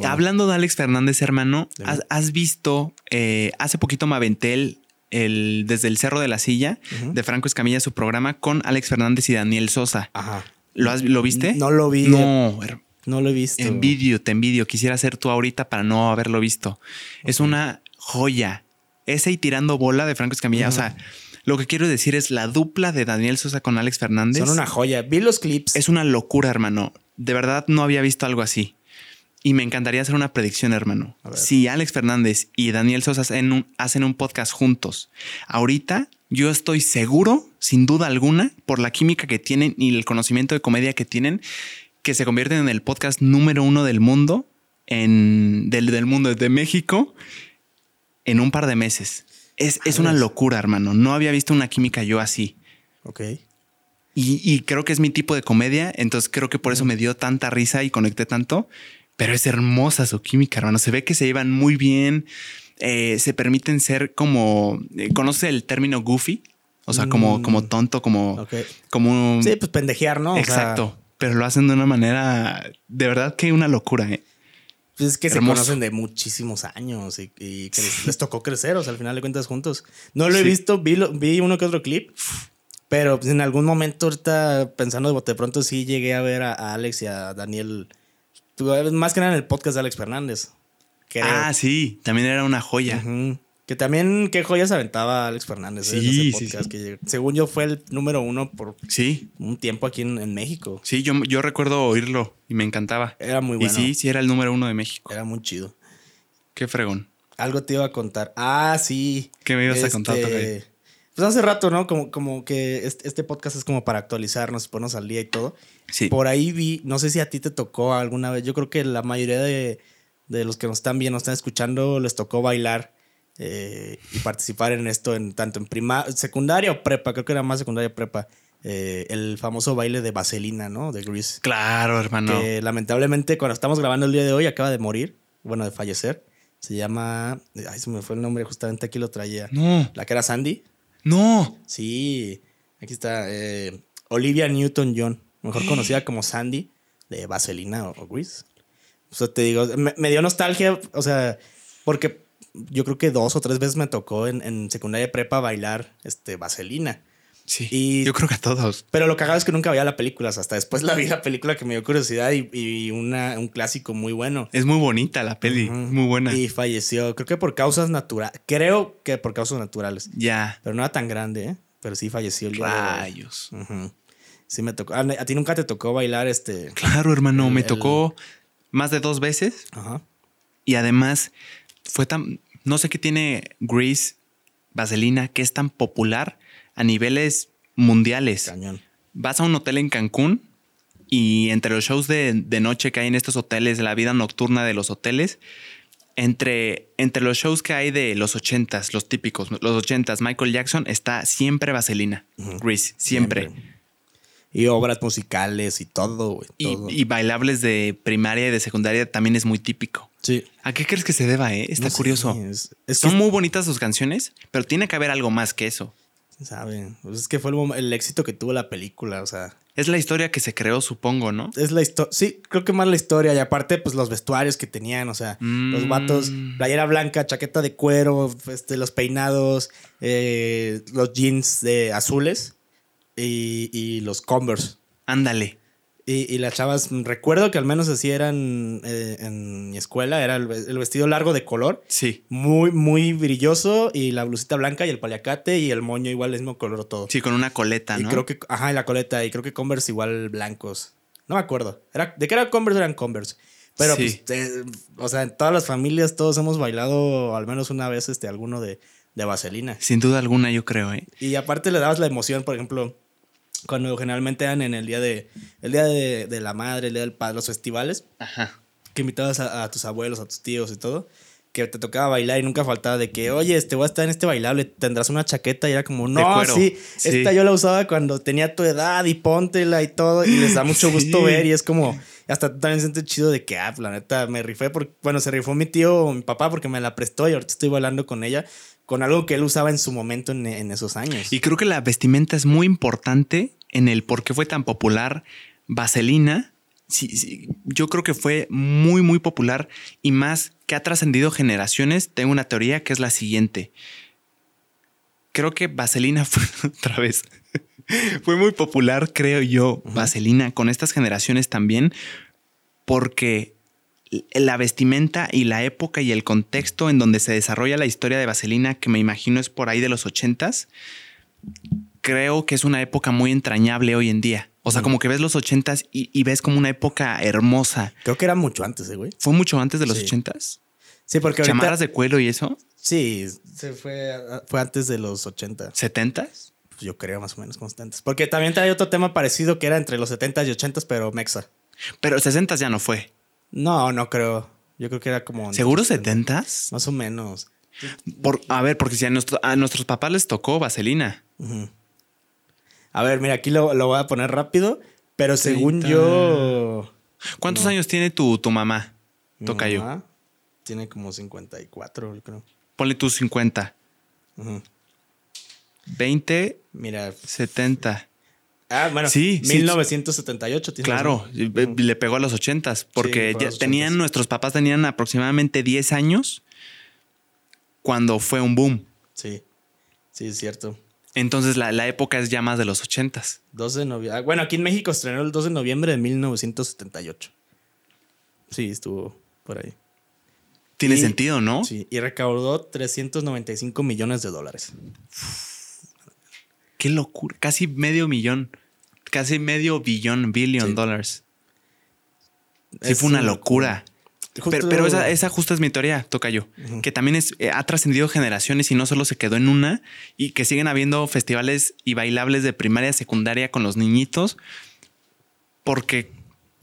Hablando de Alex Fernández, hermano, has, visto, eh, hace poquito me aventé el, desde el Cerro de la Silla de Franco Escamilla su programa con Alex Fernández y Daniel Sosa. Ajá. ¿Lo, has, ¿lo viste? No lo vi. No, no lo he visto. Envidio, te envidio. Quisiera ser tú ahorita para no haberlo visto. Es una joya. Ese y tirando bola de Franco Escamilla. O sea, lo que quiero decir es la dupla de Daniel Sosa con Alex Fernández. Son una joya. Vi los clips. Es una locura, hermano. De verdad no había visto algo así. Y me encantaría hacer una predicción, hermano. Si Alex Fernández y Daniel Sosa hacen un, hacen un podcast juntos, ahorita yo estoy seguro, sin duda alguna, por la química que tienen y el conocimiento de comedia que tienen, que se convierten en el podcast número uno del mundo, en, del, del mundo de México, en un par de meses. Es, una locura, hermano. No había visto una química yo así. Ok. Y, creo que es mi tipo de comedia, entonces creo que por eso me dio tanta risa y conecté tanto. Pero es hermosa su química, hermano. Se ve que se llevan muy bien. Eh, se permiten ser como. Eh, ¿Conoce el término goofy? O sea, como, como mm. tonto, como. como sí, pues pendejear, ¿no? Exacto. pero lo hacen de una manera. De verdad que una locura, ¿eh? Pues es que se conocen de muchísimos años y, que les, tocó crecer, o sea, al final de cuentas juntos. No lo he visto, vi, vi uno que otro clip, pero pues en algún momento ahorita pensando de bote pronto sí llegué a ver a, Alex y a Daniel, más que nada en el podcast de Alex Fernández. Ah, sí, también era una joya. Que también, qué joyas aventaba Alex Fernández. ¿eh? Sí, podcast, Que según yo fue el número uno por sí. un tiempo aquí en, México. Sí, yo, yo recuerdo oírlo y me encantaba. Era muy bueno. Y sí, sí, era el número uno de México. Era muy chido. Qué fregón. Algo te iba a contar. Ah, sí. ¿Qué me ibas a contar? Este, pues hace rato, ¿no? Como, como que este, podcast es como para actualizarnos, ponernos al día y todo. Sí. Por ahí vi, no sé si a ti te tocó alguna vez, yo creo que la mayoría de, de los que nos están viendo, nos están escuchando, les tocó bailar eh, y participar en esto en tanto en primaria, secundaria o prepa, creo que era más secundaria o prepa. Eh, el famoso baile de vaselina, ¿no? De Grease. Claro, hermano. Que lamentablemente cuando estamos grabando el día de hoy acaba de morir, bueno, de fallecer. Se llama, ay, se me fue el nombre, justamente aquí lo traía. No. La que era Sandy. No. Sí, aquí está. Eh, Olivia Newton-John, mejor conocida como Sandy, de Vaselina o, Grease. O sea, te digo, me dio nostalgia, o sea, porque yo creo que dos o tres veces me tocó en, en secundaria prepa bailar este, vaselina. Sí, yo creo que a todos. Pero lo cagado es que nunca veía la película. Hasta después la vi la película que me dio curiosidad y, una, un clásico muy bueno. Es muy bonita la peli, muy buena. Y falleció, creo que por causas naturales. Creo que por causas naturales. Ya. Pero no era tan grande, ¿eh? Pero sí falleció el Rayos. Sí me tocó. ¿A ti nunca te tocó bailar este? Claro, hermano, me tocó más de dos veces. Ajá Y además, fue tan. No sé qué tiene Grease, Vaselina, que es tan popular a niveles mundiales. Cañón. Vas a un hotel en Cancún y entre los shows de, de noche que hay en estos hoteles, la vida nocturna de los hoteles, entre, entre los shows que hay de los ochentas, los típicos, los ochentas, Michael Jackson está siempre Vaselina, Grease, siempre. Y obras musicales y todo, güey. Y, todo. y bailables de primaria y de secundaria también es muy típico. Sí. ¿A qué crees que se deba, eh? Está No sé, curioso. es- es que Son muy bonitas sus canciones, pero tiene que haber algo más que eso. ¿Saben? Pues es que fue el, éxito que tuvo la película, o sea. Es la historia que se creó, supongo, ¿no? Es la historia. Sí, creo que más la historia. Y aparte, pues los vestuarios que tenían, o sea, los Mm. vatos, playera blanca, chaqueta de cuero, este, los peinados, eh, los jeans de azules y, y los Converse. Ándale. Y, y las chavas, recuerdo que al menos así eran eh, en mi escuela, era el, ve- el vestido largo de color, Sí. muy, muy brilloso, y la blusita blanca y el paliacate y el moño igual, el mismo color todo. Sí, con una coleta, Y ¿no? creo que, ajá, y la coleta, y creo que Converse igual blancos. No me acuerdo. Era, de qué era Converse eran Converse. Pero Sí. pues, eh, o sea, en todas las familias todos hemos bailado al menos una vez este, alguno de, de vaselina. Sin duda alguna, yo creo, ¿eh? Y aparte le dabas la emoción, por ejemplo, cuando generalmente eran en el día de, el día de, de la madre, el día del padre, los festivales, Ajá. que invitabas a, a tus abuelos, a tus tíos y todo, que te tocaba bailar y nunca faltaba de que, oye, este voy a estar en este bailable, tendrás una chaqueta y era como, no, sí, Sí. esta yo la usaba cuando tenía tu edad y póntela y todo, y les da mucho gusto Sí. ver y es como, hasta tú también sientes chido de que, ah, la neta, me rifé, porque, bueno, se rifó mi tío o mi papá porque me la prestó y ahorita estoy bailando con ella, con algo que él usaba en su momento en, en esos años. Y creo que la vestimenta es muy importante en el por qué fue tan popular Vaselina. Sí, sí, yo creo que fue muy, muy popular y más que ha trascendido generaciones. Tengo una teoría que es la siguiente. Creo que Vaselina fue otra vez. fue muy popular, creo yo, Vaselina, con estas generaciones también, porque la vestimenta y la época y el contexto en donde se desarrolla la historia de Vaselina, que me imagino es por ahí de los ochentas, creo que es una época muy entrañable hoy en día. O sea, como que ves los ochentas y, y ves como una época hermosa. Creo que era mucho antes, eh, güey. ¿Fue mucho antes de los Sí. ochentas? Sí, porque ahorita... ¿Chamarras de cuero y eso? Sí, se fue, fue antes de los 80. ¿Setentas? Pues yo creo más o menos constantes. Porque también trae otro tema parecido que era entre los 70 y 80, pero mexa. Pero sesentas ya no fue. No, no creo. Yo creo que era como... ¿Seguro setentas? Más o menos. Por, a ver, porque si a, nuestro- a nuestros papás les tocó Vaselina. A ver, mira, aquí lo, lo voy a poner rápido, pero según 30. yo... ¿Cuántos No. años tiene tu, tu mamá? mi Tocayo. mamá Tiene como 54, yo creo. Ponle tus 50. Ujú. 20, Mira. 70. Ah, bueno, Sí, sí. 1978. tienes Claro, razón. le pegó a los ochentas, porque le pegó a ya los tenían, nuestros papás tenían aproximadamente 10 años cuando fue un boom. Sí, sí, es cierto. Entonces la, la época es ya más de los ochentas. 2 de noviembre. Bueno, aquí en México estrenó el 2 de noviembre de 1978. Sí, estuvo por ahí. Tiene Y- sentido, ¿no? Sí, y recaudó 395 millones de dólares. Qué locura. Casi medio millón. Casi medio billón, billion Sí. dólares. Sí, Es fue una locura. Justo- Pero, pero esa, esa justa es mi teoría, Tocayo. Ujú. Que también es, eh, ha trascendido generaciones y no solo se quedó en una. Y que siguen habiendo festivales y bailables de primaria, secundaria con los niñitos. Porque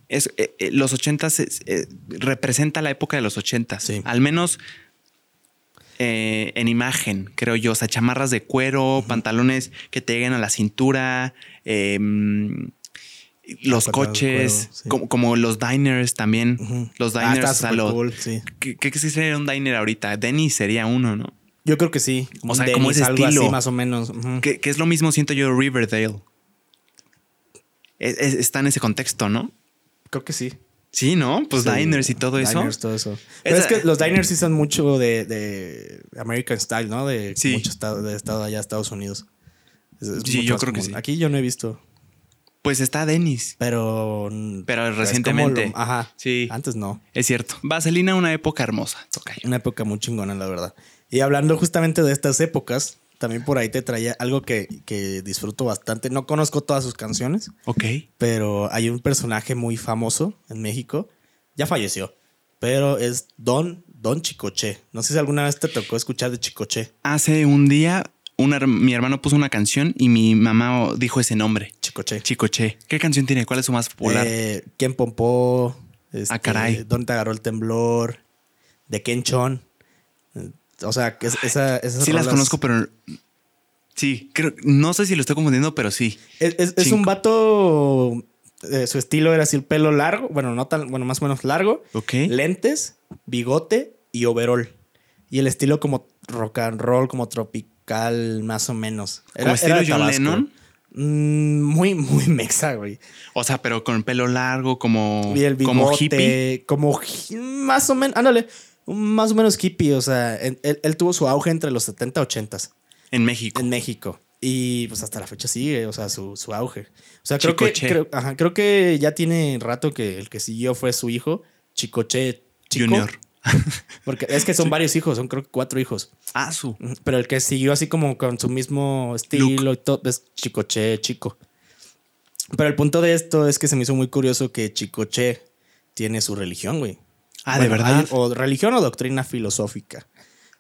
es, eh, eh, los ochentas es- representa la época de los ochentas. Sí. Al menos en imagen, creo yo. O sea, chamarras de cuero, pantalones que te lleguen a la cintura. Em, los coches, cuero, sí. como, como los diners también. Los Ah, diners, está o sea, súper lo- cool, sí. ¿Qué, qué sería un diner ahorita? Denny sería uno, ¿no? Yo creo que sí. O sea, como ese algo estilo. así, más o menos. Ujú. Que, que es lo mismo, siento yo, Riverdale. Es- es- está en ese contexto, ¿no? Creo que sí. Sí, ¿no? Pues Sí, diners y todo diners, eso. todo eso. Pero Esa- es que los diners sí son mucho de, de American Style, ¿no? De Sí. mucho estado, de estado allá, Estados Unidos. Es- es Sí, yo creo que sí. Aquí yo no he visto, Pues está Dennis. pero... Pero recientemente. lo- ajá. Sí. Antes no. Es cierto. Vaselina, una época hermosa. Tocayo. Una época muy chingona, la verdad. Y hablando justamente de estas épocas, también por ahí te traía algo que, que disfruto bastante. No conozco todas sus canciones, Ok. pero hay un personaje muy famoso en México. Ya falleció, pero es Don Don Chicoche. No sé si alguna vez te tocó escuchar de Chicoche. Hace un día una mi hermano puso una canción y mi mamá dijo ese nombre. Chicoche. Chicoche. ¿Qué canción tiene? ¿Cuál es su más popular? Eh, ¿Quién pompó? Este, Ah, caray. ¿Dónde te agarró el temblor? ¿De Ken Chon? Eh, O sea, es- esa, esas sí las conozco, pero sí, creo, no sé si lo estoy confundiendo, pero sí. Es, es- es un vato. eh, su estilo era así el pelo largo. Bueno, no tan, bueno, más o menos largo. Ok. Lentes, bigote y overall. Y el estilo como rock and roll, como tropical, más o menos. ¿Como estilo John. Lennon? Mm, muy, muy mexa, güey. O sea, pero con el pelo largo, como, Y el bigote, como hippie. Como más o menos, ándale, más o menos hippie. O sea, él, tuvo su auge entre los 70 y 80 En México. en México. Y pues hasta la fecha sigue, o sea, su, su auge. O sea, creo que, Chicoche. creo, ajá, creo que ya tiene rato que el que siguió fue su hijo, Chicoche Chico. Junior. Porque es que son varios hijos, son creo que cuatro hijos. Ah, su. Pero el que siguió así como con su mismo estilo y todo es Chicoche Chico. Pero el punto de esto es que se me hizo muy curioso que Chicoche tiene su religión, güey. Ah, ¿de verdad? o religión o doctrina filosófica.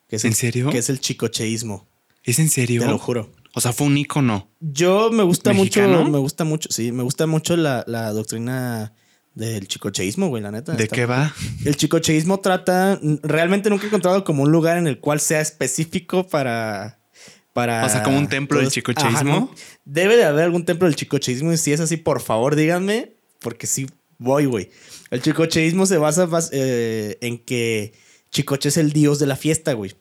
Que es ¿En el- serio? Que es el chicocheísmo. ¿Es en serio? Te lo juro. O sea, fue un ícono. Yo me gusta ¿Mexicano? mucho, me gusta mucho, sí, me gusta mucho la, la doctrina del chicocheísmo, güey, la neta. ¿De Está- qué va? El chicocheísmo trata, realmente nunca he encontrado como un lugar en el cual sea específico para... para O sea, como un templo del chicocheísmo. Debe de haber algún templo del chicocheísmo y si es así, por favor, díganme, porque sí voy, güey. El chicocheísmo se basa bas- eh, en que Chicoche es el dios de la fiesta, güey.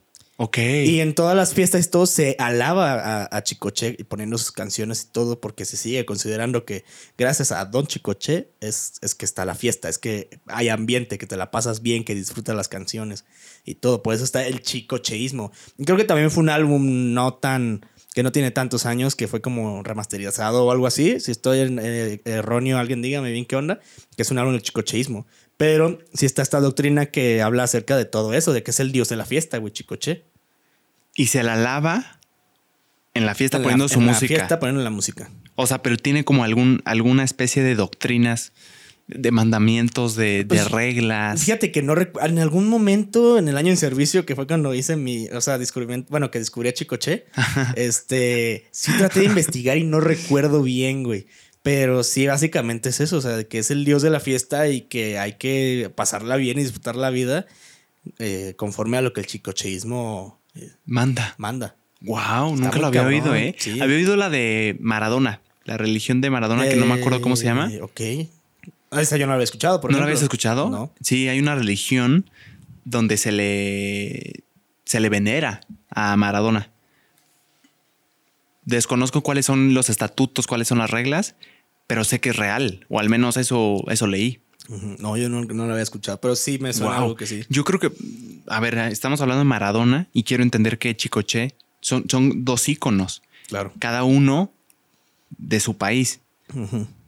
Ok. Y en todas las fiestas todo se alaba a, a Chicoche poniendo sus canciones y todo porque se sigue considerando que gracias a Don Chicoche es, es que está la fiesta, es que hay ambiente, que te la pasas bien, que disfrutas las canciones y todo. Por eso está el chicocheísmo. Creo que también fue un álbum no tan que no tiene tantos años, que fue como remasterizado o algo así. Si estoy en, eh, erróneo, alguien dígame bien qué onda, que es un álbum del chicocheísmo. Pero sí está esta doctrina que habla acerca de todo eso, de que es el dios de la fiesta, güey, Chicoche. Y se la lava en la fiesta En la- poniendo su en la música. fiesta poniendo la música. O sea, pero tiene como algún, alguna especie de doctrinas, de mandamientos, de, de Pues, reglas. Fíjate que no en algún momento en el año en servicio que fue cuando hice mi, o sea, descubrimiento, bueno, que descubrí a Chicoche, este, sí traté de investigar y no recuerdo bien, güey. Pero sí, básicamente es eso, o sea, que es el dios de la fiesta y que hay que pasarla bien y disfrutar la vida eh, conforme a lo que el chicocheísmo Manda. manda. Wow, Está nunca lo había cabrón, oído, ¿eh? sí. Había oído la de Maradona, la religión de Maradona, que no me acuerdo cómo se llama. Eh, Ok. Ah, Esa yo no la había escuchado, por ¿No la ejemplo. habías escuchado? No. Sí, hay una religión donde se le, se le venera a Maradona. Desconozco cuáles son los estatutos, cuáles son las reglas, pero sé que es real, o al menos eso, eso leí. No, yo no, no la había escuchado, pero sí me suena Wow. algo que sí. Yo creo que, a ver, estamos hablando de Maradona y quiero entender que Chicoche son, son dos íconos, Claro. cada uno de su país.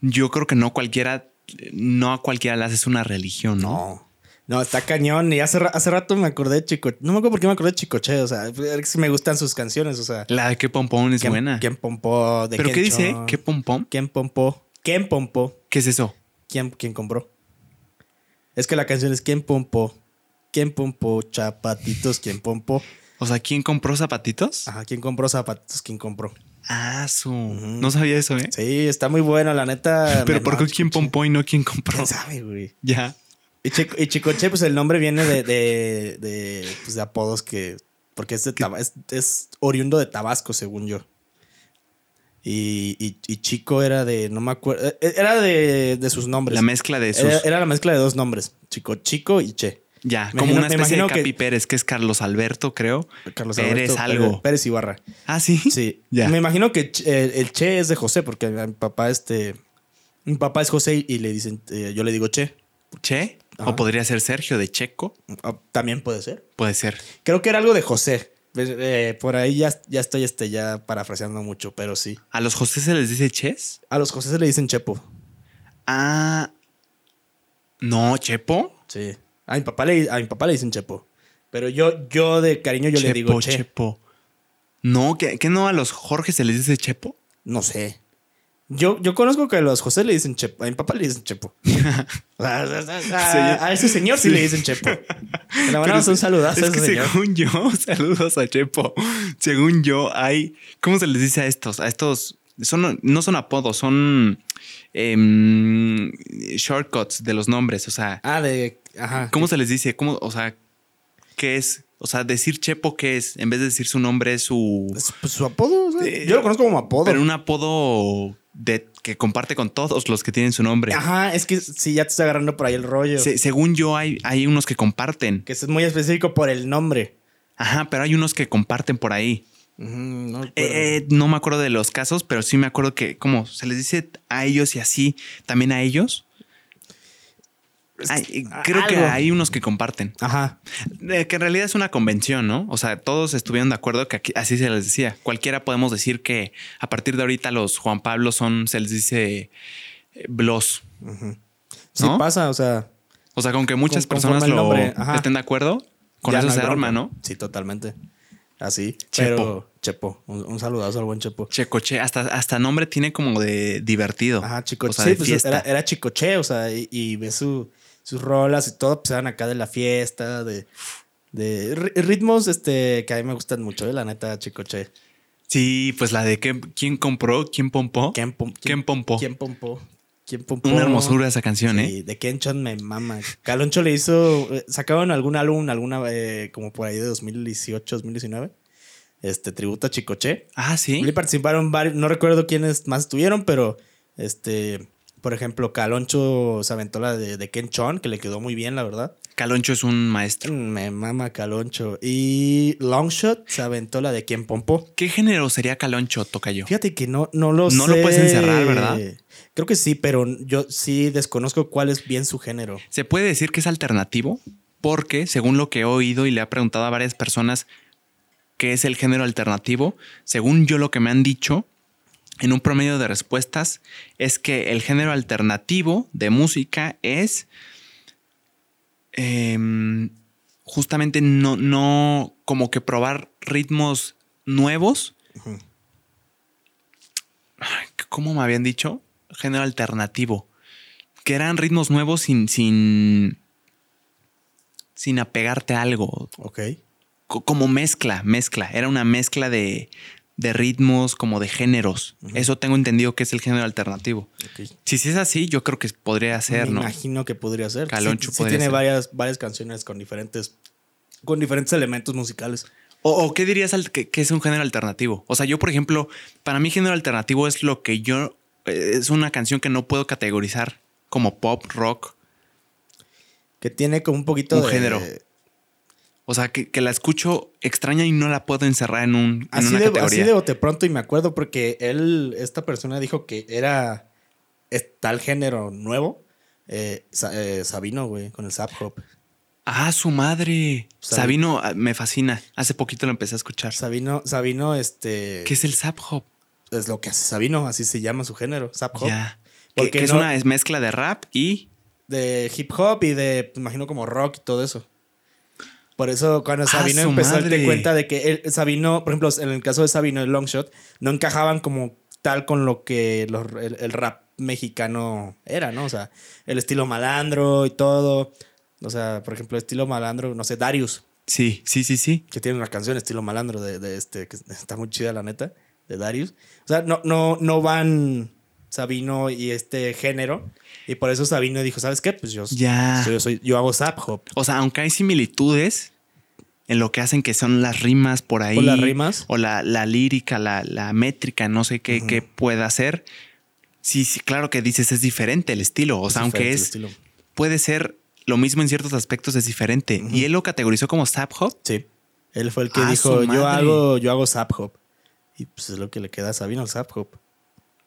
Yo creo que no cualquiera, no a cualquiera le haces una religión, ¿no? No. No, está cañón. Y hace, hace rato me acordé de Chico. No me acuerdo por qué me acordé de Chicoche. O sea, es que me gustan sus canciones. O sea, La de qué pompón es ¿quién, buena. ¿Quién pompó? ¿De ¿Pero qué dice? ¿Qué pompón? ¿Quién pompó? ¿Quién pompó? ¿Qué es eso? ¿Quién, quién compró? Es que la canción es ¿Quién pompó? ¿Quién pompó? Chapatitos, ¿quién pompó? O sea, ¿quién compró zapatitos? Ajá, ¿quién compró zapatitos? ¿Quién compró? Ah, su. No sabía eso, ¿eh? Sí, está muy bueno, la neta. Pero ¿por qué quién pompó y no quién compró? ¿Quién sabe, güey? Ya. Y, Chico- y Chicoche, pues el nombre viene de, de, de, pues, de apodos que. Porque es, de es, es oriundo de Tabasco, según yo. Y, y, y Chico era de. No me acuerdo. eh, Era de, de sus nombres. La mezcla de sus. era, era la mezcla de dos nombres: Chico Chico y Che. ya, me como imagino- una especie de imagino que- Capi Pérez, que es Carlos Alberto, creo. Carlos Pérez Alberto algo. Pérez, Ibarra. Ah, sí. Sí. Ya. Me imagino que Ch- el, el Che es de José, porque mi papá, este. Mi papá es José y le dicen. eh, yo le digo Che. Che. Ajá. O podría ser Sergio de Checo. Ah, También puede ser. Puede ser. Creo que era algo de José. Pues, eh, por ahí ya, ya estoy este, ya parafraseando mucho, pero sí. ¿A los José se les dice Ches? A los José se le dicen Chepo. Ah. No, Chepo. Sí. A mi papá le, a mi papá le dicen Chepo. Pero yo, yo de cariño yo le digo Che. Chepo. No, ¿qué, qué no a los Jorge se les dice Chepo? No sé. Yo, yo conozco que a los José le dicen Chepo. A mi papá le dicen Chepo. A, a- a ese señor sí, le dicen Chepo. Le mandamos un saludazo a Es ese que señor. según yo, saludos a Chepo. Según yo, hay. ¿Cómo se les dice a estos? A estos. Son, no son apodos, son em, shortcuts de los nombres. O sea, Ah, de. Ajá. ¿cómo se les dice? ¿Cómo, o sea, ¿qué es? O sea, decir Chepo, ¿qué es? En vez de decir su nombre, es su. Es, pues, su apodo. o sea, Eh, yo lo conozco como apodo. Pero un apodo de, que comparte con todos los que tienen su nombre. Ajá, es que sí, ya te está agarrando por ahí el rollo. Se- según yo, hay, hay unos que comparten. Que es muy específico por el nombre. Ajá, pero hay unos que comparten por ahí. Ujú, no, Eh, eh, no me acuerdo de los casos, pero sí me acuerdo que, como se les dice a ellos y así, también a ellos. Ay, creo que hay unos que comparten. Ajá. Eh, que en realidad es una convención, ¿no? O sea, todos estuvieron de acuerdo que aquí- así se les decía. Cualquiera podemos decir que a partir de ahorita los Juan Pablo son, se les dice eh, Blos. Sí ¿No? pasa, o sea. O sea, con que muchas Con- personas lo estén de acuerdo, con ya eso no se arma, ¿no? Sí, totalmente. Así. Chepo. Pero, Chepo. Un, un saludazo al buen Chepo. Checoche, hasta, hasta nombre tiene como de divertido. Ajá, Chicoche. O sea, sí, pues era, era Chicoche, o sea, y, y ves su, sus rolas y todo, pues eran acá de la fiesta, de, de ri- ritmos este, que a mí me gustan mucho, eh, la neta, Chicoche. Sí, pues la de que- quién compró, quién pompó. ¿Quién, pom- ¿Quién pompó? ¿Quién pompó? ¿Quién pompó? Una hermosura esa canción, ¿eh? Sí, de Kenchon me mama. Caloncho le hizo. eh, Sacaron algún álbum, alguna. eh, como por ahí de 2018, 2019. Este, tributo a Chicoche. Ah, sí. Y participaron varios. No recuerdo quiénes más estuvieron, pero. Este. Por ejemplo, Caloncho se aventó la de, de Ken Chon, que le quedó muy bien, la verdad. Caloncho es un maestro. Me mama Caloncho. Y Longshot se aventó la de Ken Pompó. ¿Qué género sería Caloncho, Tocayo? Fíjate que no, no lo sé. No lo puedes encerrar, ¿verdad? Creo que sí, pero yo sí desconozco cuál es bien su género. Se puede decir que es alternativo porque, según lo que he oído y le he preguntado a varias personas qué es el género alternativo, según yo lo que me han dicho, en un promedio de respuestas, es que el género alternativo de música es em, justamente no, no como que probar ritmos nuevos. ¿Cómo me habían dicho? Género alternativo. Que eran ritmos nuevos sin, sin, sin apegarte a algo. Ok. Co- Como mezcla, mezcla. Era una mezcla de, de ritmos, como de géneros. Eso tengo entendido que es el género alternativo. Si sí es así, yo creo que podría ser, Me ¿no? imagino que podría ser. Caloncho sí, sí podría tiene ser. varias, varias canciones con diferentes, con diferentes elementos musicales. O, o qué dirías al- que, que es un género alternativo? O sea, yo, por ejemplo, para mí género alternativo es lo que yo... eh, Es una canción que no puedo categorizar como pop, rock. Que tiene como un poquito Un de género. O sea, que, que la escucho extraña y no la puedo encerrar en, un, en Así una de, así categoría. de bote pronto y me acuerdo porque él, esta persona dijo que era tal género nuevo. eh, eh, Sabino, güey, con el Zap Hop. Ah, su madre. Sabi- Sabino ah, me fascina. Hace poquito lo empecé a escuchar. Sabino, Sabino, este. ¿Qué es el Zap Hop? es lo que hace Sabino, así se llama su género, Zap Hop. Ya. Que, Porque que es no- una mezcla de rap y. De hip hop y de, imagino, como rock y todo eso. Por eso, cuando Ah, Sabino su empezó a darte cuenta de que él- Sabino, por ejemplo, en el caso de Sabino y Longshot, no encajaban como tal con lo que los- el, el rap mexicano era, ¿no? O sea, el estilo malandro y todo. O sea, por ejemplo, estilo malandro, no sé, Darius, Sí, sí, sí, sí. que tiene una canción estilo malandro de, de este, que está muy chida, la neta, de Darius. O sea, no, no, no van Sabino y este género. Y por eso Sabino dijo, ¿sabes qué? Pues yo, Ya. yo, soy, yo hago Zap Hop. O sea, aunque hay similitudes en lo que hacen que son las rimas por ahí. ¿O las rimas? O la, la lírica, la, la métrica, no sé qué, qué pueda ser. Sí, sí, claro que dices es diferente el estilo. O sea, aunque es. Puede ser lo mismo en ciertos aspectos, es diferente. Y él lo categorizó como Zap Hop. Sí. Él fue el que Ah, dijo, yo hago, yo hago Zap Hop. Y pues es lo que le queda a Sabino, el Zap Hop.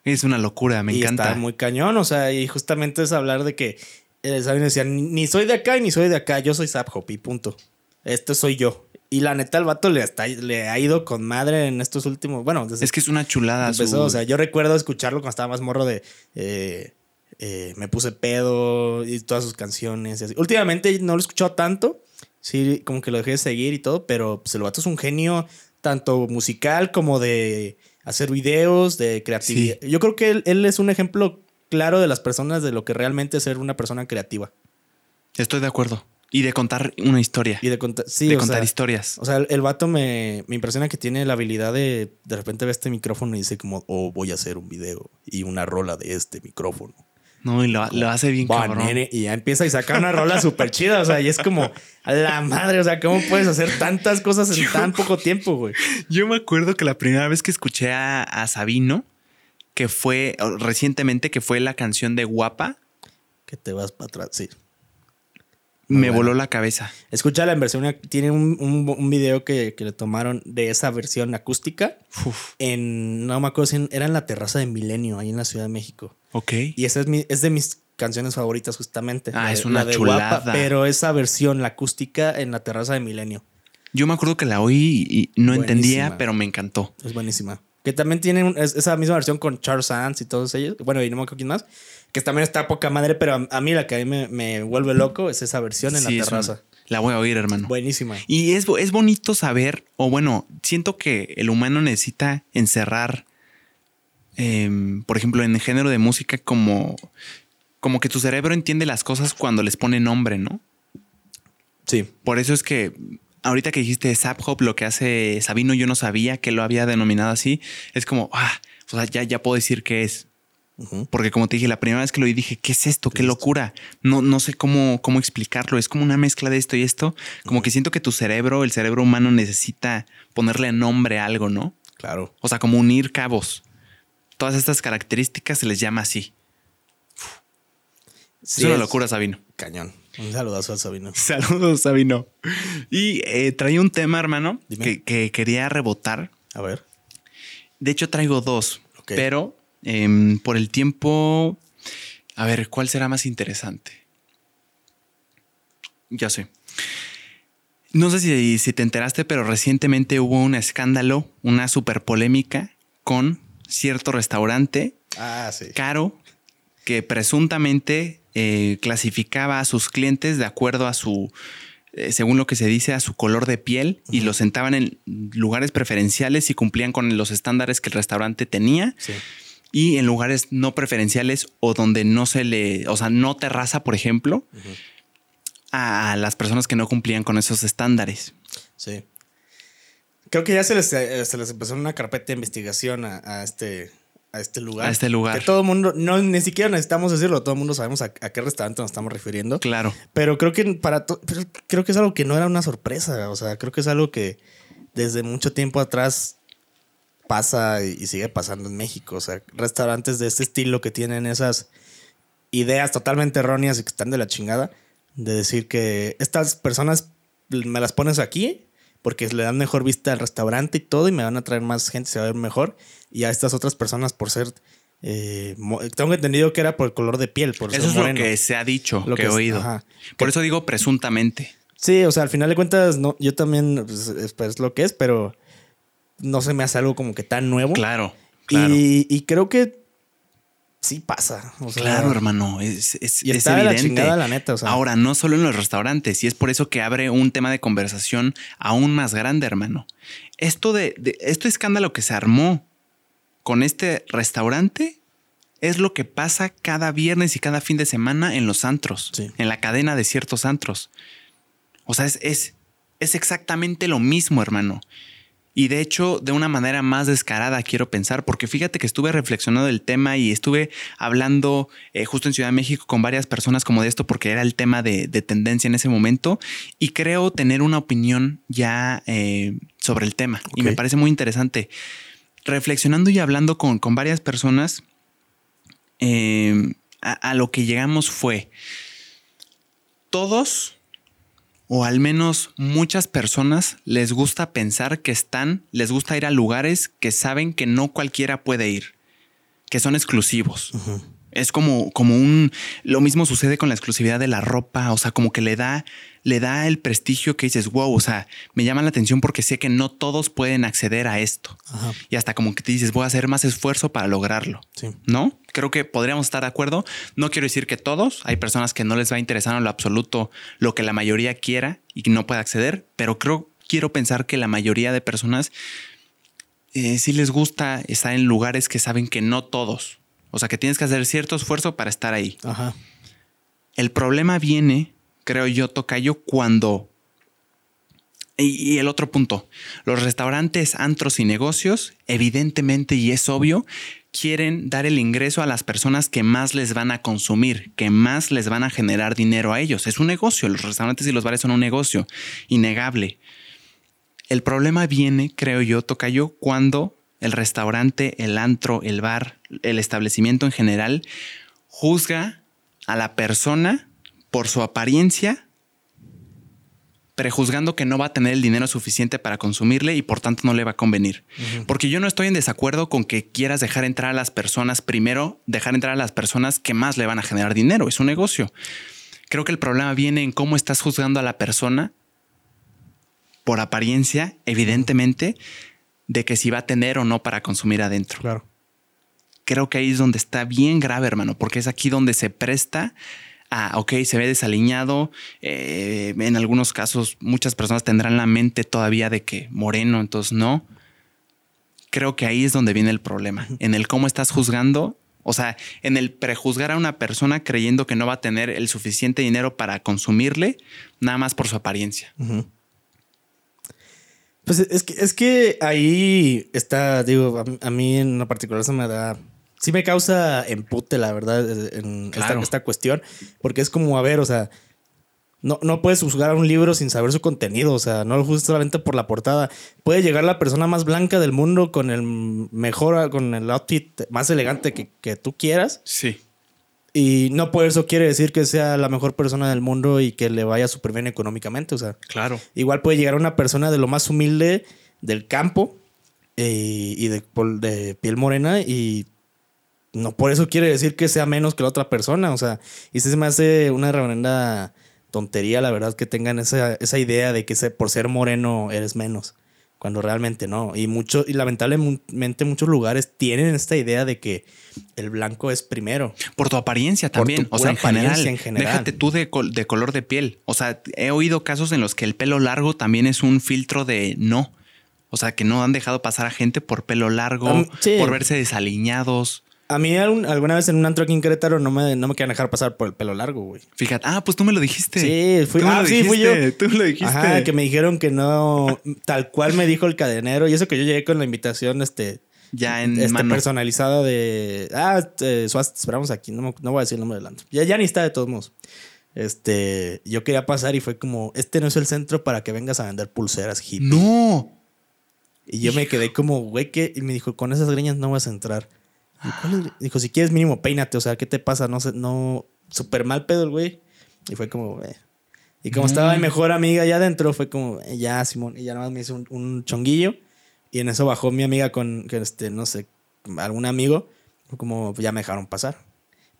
Es una locura, me y encanta. está muy cañón, o sea, y justamente es hablar de que eh, Sabino decía, ni, ni soy de acá ni soy de acá, yo soy Zap Hop y punto. Este soy yo. Y la neta, el vato le, hasta- le ha ido con madre en estos últimos, bueno, desde Es que es una chulada. empezó, su- o sea, yo recuerdo escucharlo cuando estaba más morro de eh, eh, Me puse pedo y todas sus canciones. y así. Últimamente no lo he escuchado tanto, sí, como que lo dejé de seguir y todo, pero pues, el vato es un genio tanto musical como de hacer videos, de creatividad. Yo creo que él, él es un ejemplo claro de las personas de lo que realmente es ser una persona creativa. Estoy de acuerdo. Y de contar una historia. Y de contar, sí, de contar sea, historias. O sea, el, el vato me, me impresiona que tiene la habilidad de de repente ve este micrófono y dice como, oh, voy a hacer un video y una rola de este micrófono. No, y lo, lo hace bien Va, cabrón. nene, y ya empieza y saca una rola súper chida. O sea, y es como, a la madre, o sea, ¿cómo puedes hacer tantas cosas en tan poco tiempo, güey? Yo me acuerdo que la primera vez que escuché a, a Sabino, que fue recientemente, que fue la canción de Guapa, Que te vas para atrás, sí. Me bueno. voló la cabeza. Escucha la versión, tiene un, un, un video que, que le tomaron de esa versión acústica Uf, en, no me acuerdo si era en la terraza de Milenio, ahí en la Ciudad de México. ok. Y esa es, mi, es de mis canciones favoritas justamente. Ah, La es una la de chulada. Guapa, pero esa versión, la acústica en la terraza de Milenio. Yo me acuerdo que la oí y no Buenísima. entendía, pero me encantó. Es buenísima. Que también un- es- esa misma versión con Charles Sands y todos ellos. Bueno, y no me acuerdo quién más. Que también está poca madre, pero a, a mí la que a mí me, me vuelve loco es esa versión en Sí, la terraza. una- la voy a oír, hermano. Buenísima. Y es, es bonito saber, o bueno, siento que el humano necesita encerrar, em, por ejemplo, en el género de música, como, como que tu cerebro entiende las cosas cuando les pone nombre, ¿no? Sí. Por eso es que ahorita que dijiste Zap Hop, lo que hace Sabino, yo no sabía que lo había denominado así. Es como, ah, o sea, ya, ya puedo decir qué es. Porque como te dije, la primera vez que lo oí dije, ¿qué es esto? ¿Qué locura? No, no sé cómo, cómo explicarlo. Es como una mezcla de esto y esto. Como que siento que tu cerebro, el cerebro humano necesita ponerle nombre a algo, ¿no? Claro. O sea, como unir cabos. Todas estas características se les llama así. Sí, es una locura, Sabino. Cañón. Un saludazo al Sabino. Saludos, Sabino. Y eh, traía un tema, hermano, que, que quería rebotar. A ver. De hecho, traigo dos, Ok. pero em, por el tiempo, a ver, ¿cuál será más interesante? Ya sé. No sé si, si te enteraste, pero recientemente hubo un escándalo, una super polémica con cierto restaurante Ah, sí. caro que presuntamente eh, clasificaba a sus clientes de acuerdo a su, eh, según lo que se dice, a su color de piel y los sentaban en lugares preferenciales y cumplían con los estándares que el restaurante tenía Sí. Y en lugares no preferenciales o donde no se le, o sea, no terraza, por ejemplo, a las personas que no cumplían con esos estándares. Sí. Creo que ya se les, eh, se les empezó una carpeta de investigación a, a este, a este lugar. A este lugar. Que todo el mundo, no, ni siquiera necesitamos decirlo, todo el mundo sabemos a, a qué restaurante nos estamos refiriendo. Claro. Pero creo que para to- pero creo que es algo que no era una sorpresa. O sea, creo que es algo que desde mucho tiempo atrás pasa y, sigue pasando en México. O sea, restaurantes de este estilo que tienen esas ideas totalmente erróneas y que están de la chingada. De decir que estas personas me las pones aquí porque le dan mejor vista al restaurante y todo y me van a traer más gente, se va a ver mejor. Y a estas otras personas por ser... eh, tengo entendido que era por el color de piel, por Eso es moreno. lo que se ha dicho, Lo que que he oído. ajá. Por eso digo presuntamente. Sí, o sea, al final de cuentas, no, yo también pues, es, pues, es lo que es, pero no se me hace algo como que tan nuevo. Claro, claro. Y, y creo que sí pasa. O sea, Claro, hermano, es, es, Y es está de la evidente. chingada, la neta, o sea. Ahora, no solo en los restaurantes, y es por eso que abre un tema de conversación aún más grande, hermano. Esto de, de este escándalo que se armó con este restaurante es lo que pasa cada viernes y cada fin de semana en los antros, Sí. en la cadena de ciertos antros. O sea, es, es, es exactamente lo mismo, hermano. Y de hecho, de una manera más descarada, quiero pensar, porque fíjate que estuve reflexionando del tema y estuve hablando eh, justo en Ciudad de México con varias personas como de esto, porque era el tema de, de tendencia en ese momento, y creo tener una opinión ya eh, sobre el tema. Y me parece muy interesante. Reflexionando y hablando con, con varias personas, eh, a, a lo que llegamos fue, todos o al menos muchas personas les gusta pensar que están, les gusta ir a lugares que saben que no cualquiera puede ir, que son exclusivos. Es como, como un. Lo mismo sucede con la exclusividad de la ropa. O sea, como que le da, le da el prestigio que dices, wow. O sea, me llama la atención porque sé que no todos pueden acceder a esto. Ajá. Y hasta como que te dices, voy a hacer más esfuerzo para lograrlo. Sí. ¿No? Creo que podríamos estar de acuerdo. No quiero decir que todos. Hay personas que no les va a interesar en lo absoluto lo que la mayoría quiera y que no puede acceder, pero creo, quiero pensar que la mayoría de personas eh, sí les gusta estar en lugares que saben que no todos. O sea, que tienes que hacer cierto esfuerzo para estar ahí. Ajá. El problema viene, creo yo, Tocayo, cuando... Y, y el otro punto, los restaurantes, antros y negocios, evidentemente, y es obvio, quieren dar el ingreso a las personas que más les van a consumir, que más les van a generar dinero a ellos. Es un negocio, los restaurantes y los bares son un negocio, innegable. El problema viene, creo yo, Tocayo, cuando el restaurante, el antro, el bar, el establecimiento en general, juzga a la persona por su apariencia, prejuzgando que no va a tener el dinero suficiente para consumirle y por tanto no le va a convenir. Porque yo no estoy en desacuerdo con que quieras dejar entrar a las personas, primero dejar entrar a las personas que más le van a generar dinero, es un negocio. Creo que el problema viene en cómo estás juzgando a la persona por apariencia, evidentemente, de que si va a tener o no para consumir adentro. Claro. Creo que ahí es donde está bien grave, hermano, porque es aquí donde se presta a, ok, se ve desaliñado. eh, en algunos casos, muchas personas tendrán la mente todavía de que moreno, entonces no. Creo que ahí es donde viene el problema, en el cómo estás juzgando. O sea, en el prejuzgar a una persona creyendo que no va a tener el suficiente dinero para consumirle, nada más por su apariencia. Pues es que, es que ahí está, digo, a, a mí en lo particular se me da. Sí me causa empute, la verdad, en esta, esta cuestión. Porque es como, a ver, o sea, no, no puedes juzgar a un libro sin saber su contenido. O sea, no lo juzgas solamente por la portada. Puede llegar la persona más blanca del mundo con el mejor, con el outfit más elegante que, que tú quieras. Sí. Y no por eso quiere decir que sea la mejor persona del mundo y que le vaya súper bien económicamente. O sea, Claro. Igual puede llegar una persona de lo más humilde del campo eh, y de, piel morena y no por eso quiere decir que sea menos que la otra persona. O sea, y se me hace una reverenda tontería, la verdad, que tengan esa, esa idea de que por ser moreno eres menos. Cuando realmente no. Y mucho, y lamentablemente muchos lugares tienen esta idea de que el blanco es primero. Por tu apariencia Por también. tu O sea, en general, apariencia en general. Déjate tú de, col- de color de piel. O sea, he oído casos en los que el pelo largo también es un filtro de no. O sea, que no han dejado pasar a gente por pelo largo, Um, sí. por verse desaliñados. A mí algún- alguna vez en un antro aquí en Querétaro no me, no me quieren dejar pasar por el pelo largo, güey. Fíjate, ah, pues tú me lo dijiste. Sí, fui, Tú me ah, lo sí, fui yo. dijiste, Tú me lo dijiste. Ajá, que me dijeron que no, tal cual me dijo el cadenero. Y eso que yo llegué con la invitación, este, ya en este mano. personalizada de, ah, eh, Suaz, esperamos aquí. No, no voy a decir el nombre del antro. Ya, ya ni está de todos modos. Este, yo quería pasar y fue como, este no es el centro para que vengas a vender pulseras hippie. No. Y yo me quedé como, güey, ¿qué? Y me dijo, con esas greñas no vas a entrar. ¿Cuál? Dijo, si quieres mínimo, peínate. O sea, ¿qué te pasa? No sé, no... Súper mal pedo el güey. Y fue como, eh. Y como estaba mi mejor amiga allá adentro, fue como, eh, ya, Simón. Y ya nada más me hizo un, un chonguillo. Y en eso bajó mi amiga con, que este, no sé, algún amigo. Fue como, ya me dejaron pasar.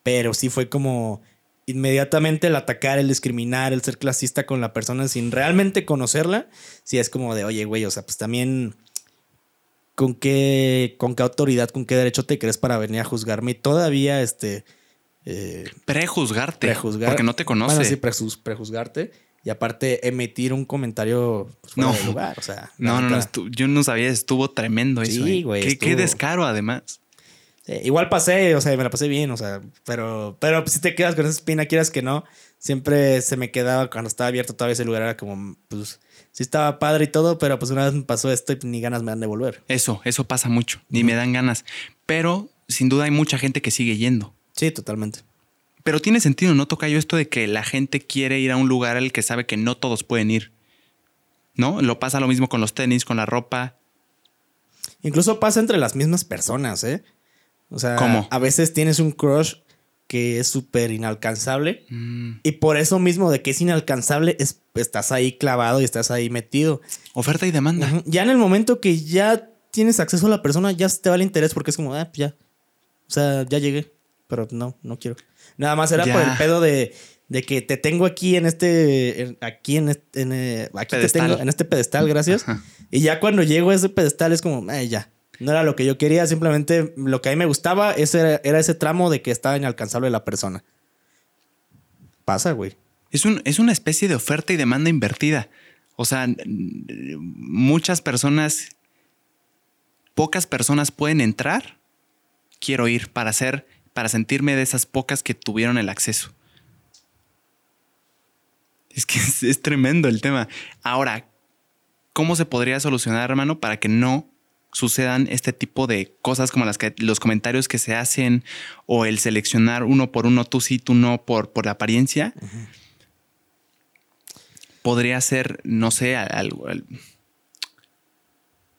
Pero sí fue como inmediatamente el atacar, el discriminar, el ser clasista con la persona sin realmente conocerla. Sí es como de, oye, güey, o sea, pues también con qué, con qué autoridad, con qué derecho te crees para venir a juzgarme y todavía este eh, Prejuzgarte. prejuzgar. Porque no te conoce. Bueno, sí, prejuz- prejuzgarte. Y aparte, emitir un comentario pues, fuera No. de lugar. O sea, no, no, no. yo no sabía, estuvo tremendo Sí, eso. eh. güey, Qué, qué descaro, además. Sí, igual pasé, o sea, me la pasé bien, o sea, pero, pero si te quedas con esa espina, quieras que no, siempre se me quedaba cuando estaba abierto todavía ese lugar, era como, pues, sí estaba padre y todo, pero pues una vez me pasó esto y ni ganas me dan de volver. Eso, eso pasa mucho. Ni me dan ganas. Pero sin duda hay mucha gente que sigue yendo. Sí, totalmente. Pero tiene sentido, ¿no? Toca yo esto de que la gente quiere ir a un lugar al que sabe que no todos pueden ir. ¿No? Lo pasa lo mismo con los tenis, con la ropa. Incluso pasa entre las mismas personas, ¿eh? O sea, ¿Cómo? a veces tienes un crush que es súper inalcanzable Mm, y por eso mismo de que es inalcanzable es, estás ahí clavado y estás ahí metido. oferta y demanda. Ya en el momento que ya tienes acceso a la persona, ya te va el interés porque es como, ah, pues ya. O sea, ya llegué, pero no, no quiero. Nada más era Ya. por el pedo de, de que te tengo aquí en este, en- aquí en este, en, eh, aquí te Pedestal. tengo en este pedestal, gracias. Ajá. Y ya cuando llego a ese pedestal es como, "Ay, ya. No era lo que yo quería, simplemente lo que a mí me gustaba era, ese tramo de que estaba inalcanzable la persona. Pasa, güey. Es, un, es una especie de oferta y demanda invertida. O sea, muchas personas pocas personas pueden entrar, quiero ir para hacer, para sentirme de esas pocas que tuvieron el acceso. Es que es, es tremendo el tema. Ahora, ¿cómo se podría solucionar, hermano, para que no sucedan este tipo de cosas como las que los comentarios que se hacen o el seleccionar uno por uno, tú sí, tú no, por, por apariencia? Podría ser, no sé, algo al-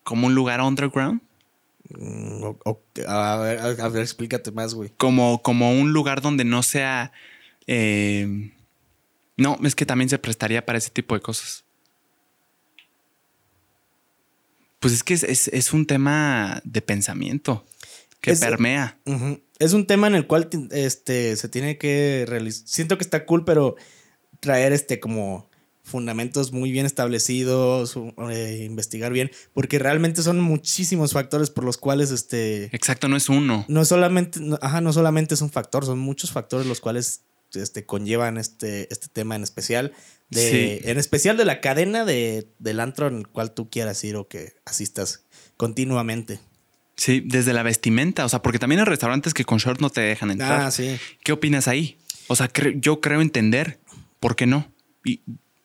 como un lugar underground, Mm, a, ver, a ver, explícate más, güey. como, como un lugar donde no sea... eh, no, es que también se prestaría para ese tipo de cosas. Pues es que es, es- es un tema de pensamiento que Es- permea. Es un tema en el cual este, se tiene que realizar. Siento que está cool, pero traer este como fundamentos muy bien establecidos, eh, investigar bien, porque realmente son muchísimos factores por los cuales este Exacto, no es uno. no solamente, no, ajá, no solamente es un factor, son muchos factores los cuales este, conllevan este, este tema en especial. De, Sí. En especial de la cadena de, del antro en el cual tú quieras ir o que asistas continuamente. Sí, desde la vestimenta. O sea, porque también hay restaurantes que con short no te dejan entrar. Ah, sí. ¿Qué opinas ahí? O sea, cre- yo creo entender por qué no. Y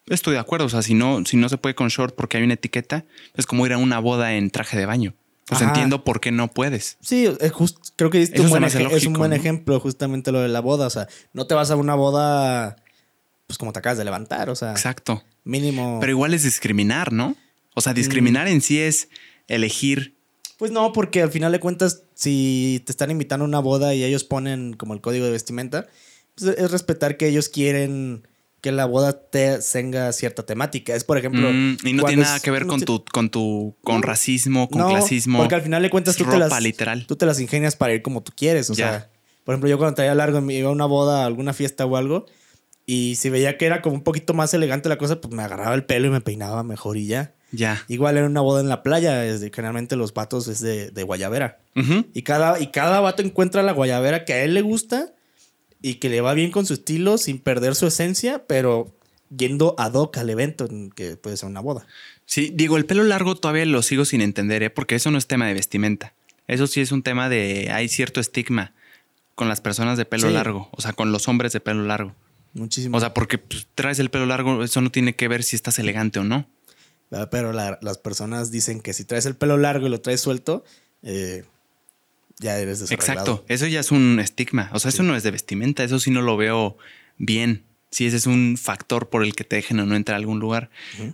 estoy de acuerdo. O sea, si no, si no se puede con short porque hay una etiqueta, es como ir a una boda en traje de baño. Pues Ajá. entiendo por qué no puedes. Sí, es just- creo que Eso un buen es un buen ¿no? ejemplo justamente lo de la boda. O sea, no te vas a una boda pues como te acabas de levantar. O sea, Exacto. mínimo. Pero igual es discriminar, ¿no? O sea, discriminar Mm. en sí es elegir. Pues no, porque al final de cuentas, si te están invitando a una boda y ellos ponen como el código de vestimenta, pues es respetar que ellos quieren que la boda te tenga cierta temática. Es, por ejemplo. Mm, y no tiene nada es- que ver no con tu, con tu, con racismo, con No, clasismo. Porque al final de cuentas tú te, las, literal. tú te las ingenias para ir como tú quieres. O sea, por ejemplo, yo cuando traía largo me iba a una boda, a alguna fiesta o algo, y si veía que era como un poquito más elegante la cosa, pues me agarraba el pelo y me peinaba mejor y ya. Ya. Igual era una boda en la playa, generalmente los vatos es de, de guayabera. Y cada, y cada vato encuentra la guayabera que a él le gusta y que le va bien con su estilo sin perder su esencia, pero yendo ad hoc al evento, en que puede ser una boda. Sí, digo, el pelo largo todavía lo sigo sin entender, ¿eh? porque eso no es tema de vestimenta. Eso sí es un tema de. Hay cierto estigma con las personas de pelo Sí. largo, o sea, con los hombres de pelo largo. Muchísimo. O sea, porque pues, traes el pelo largo, eso no tiene que ver si estás elegante o no. Ah, Pero la- las personas dicen que si traes el pelo largo y lo traes suelto, eh, ya eres desarreglado. Exacto, eso ya es un estigma. O sea, eso no es de vestimenta, eso sí no lo veo bien. Si ese es un factor por el que te dejen o no entrar a algún lugar.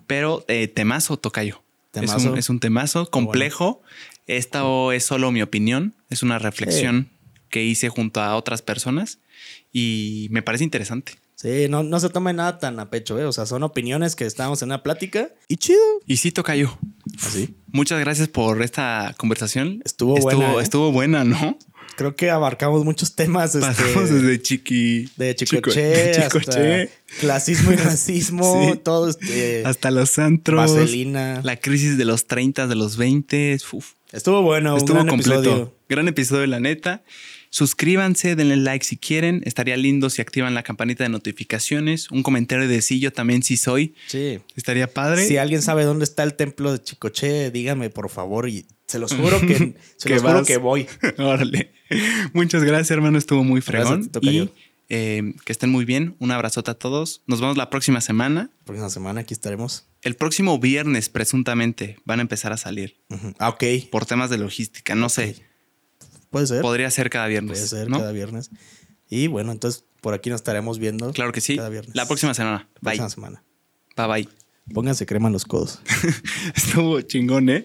Pero eh, temazo, Tocayo. Es Temazo. un, es un temazo complejo. Esta es solo mi opinión. Es una reflexión que hice junto a otras personas y me parece interesante. Sí, no, no se tome nada tan a pecho, ¿eh? O sea, son opiniones que estábamos en una plática y chido. Y sí, Tocayo. Así. Muchas gracias por esta conversación. Estuvo buena, ¿eh? Estuvo buena, ¿no? Creo que abarcamos muchos temas. este, Pasamos desde chiqui. de chico- chicoche, de hasta chicoche. clasismo y racismo, Sí. todo este, hasta los antros. vaselina. La crisis de los 30, de los 20. Uf, Estuvo bueno, estuvo un gran completo. episodio. Gran episodio, la neta. Suscríbanse, denle like si quieren. Estaría lindo si activan la campanita de notificaciones. Un comentario de sí, yo también sí soy. Sí. Estaría padre. Si alguien sabe dónde está el templo de Chicoche, dígame por favor y se los juro que se los juro que voy. Órale. Muchas gracias, hermano. Estuvo muy fregón. Y eh, que estén muy bien. Un abrazote a todos. Nos vemos la próxima semana. Próxima semana aquí estaremos. El próximo viernes, presuntamente, van a empezar a salir. Ah, ok. por temas de logística. No sé. Puede ser. Podría ser cada viernes. Puede ser ¿no? cada viernes. Y bueno, entonces por aquí nos estaremos viendo. Claro que sí. Cada viernes. La próxima semana. Bye. Próxima semana. Bye bye. Pónganse crema en los codos. Estuvo chingón, ¿eh?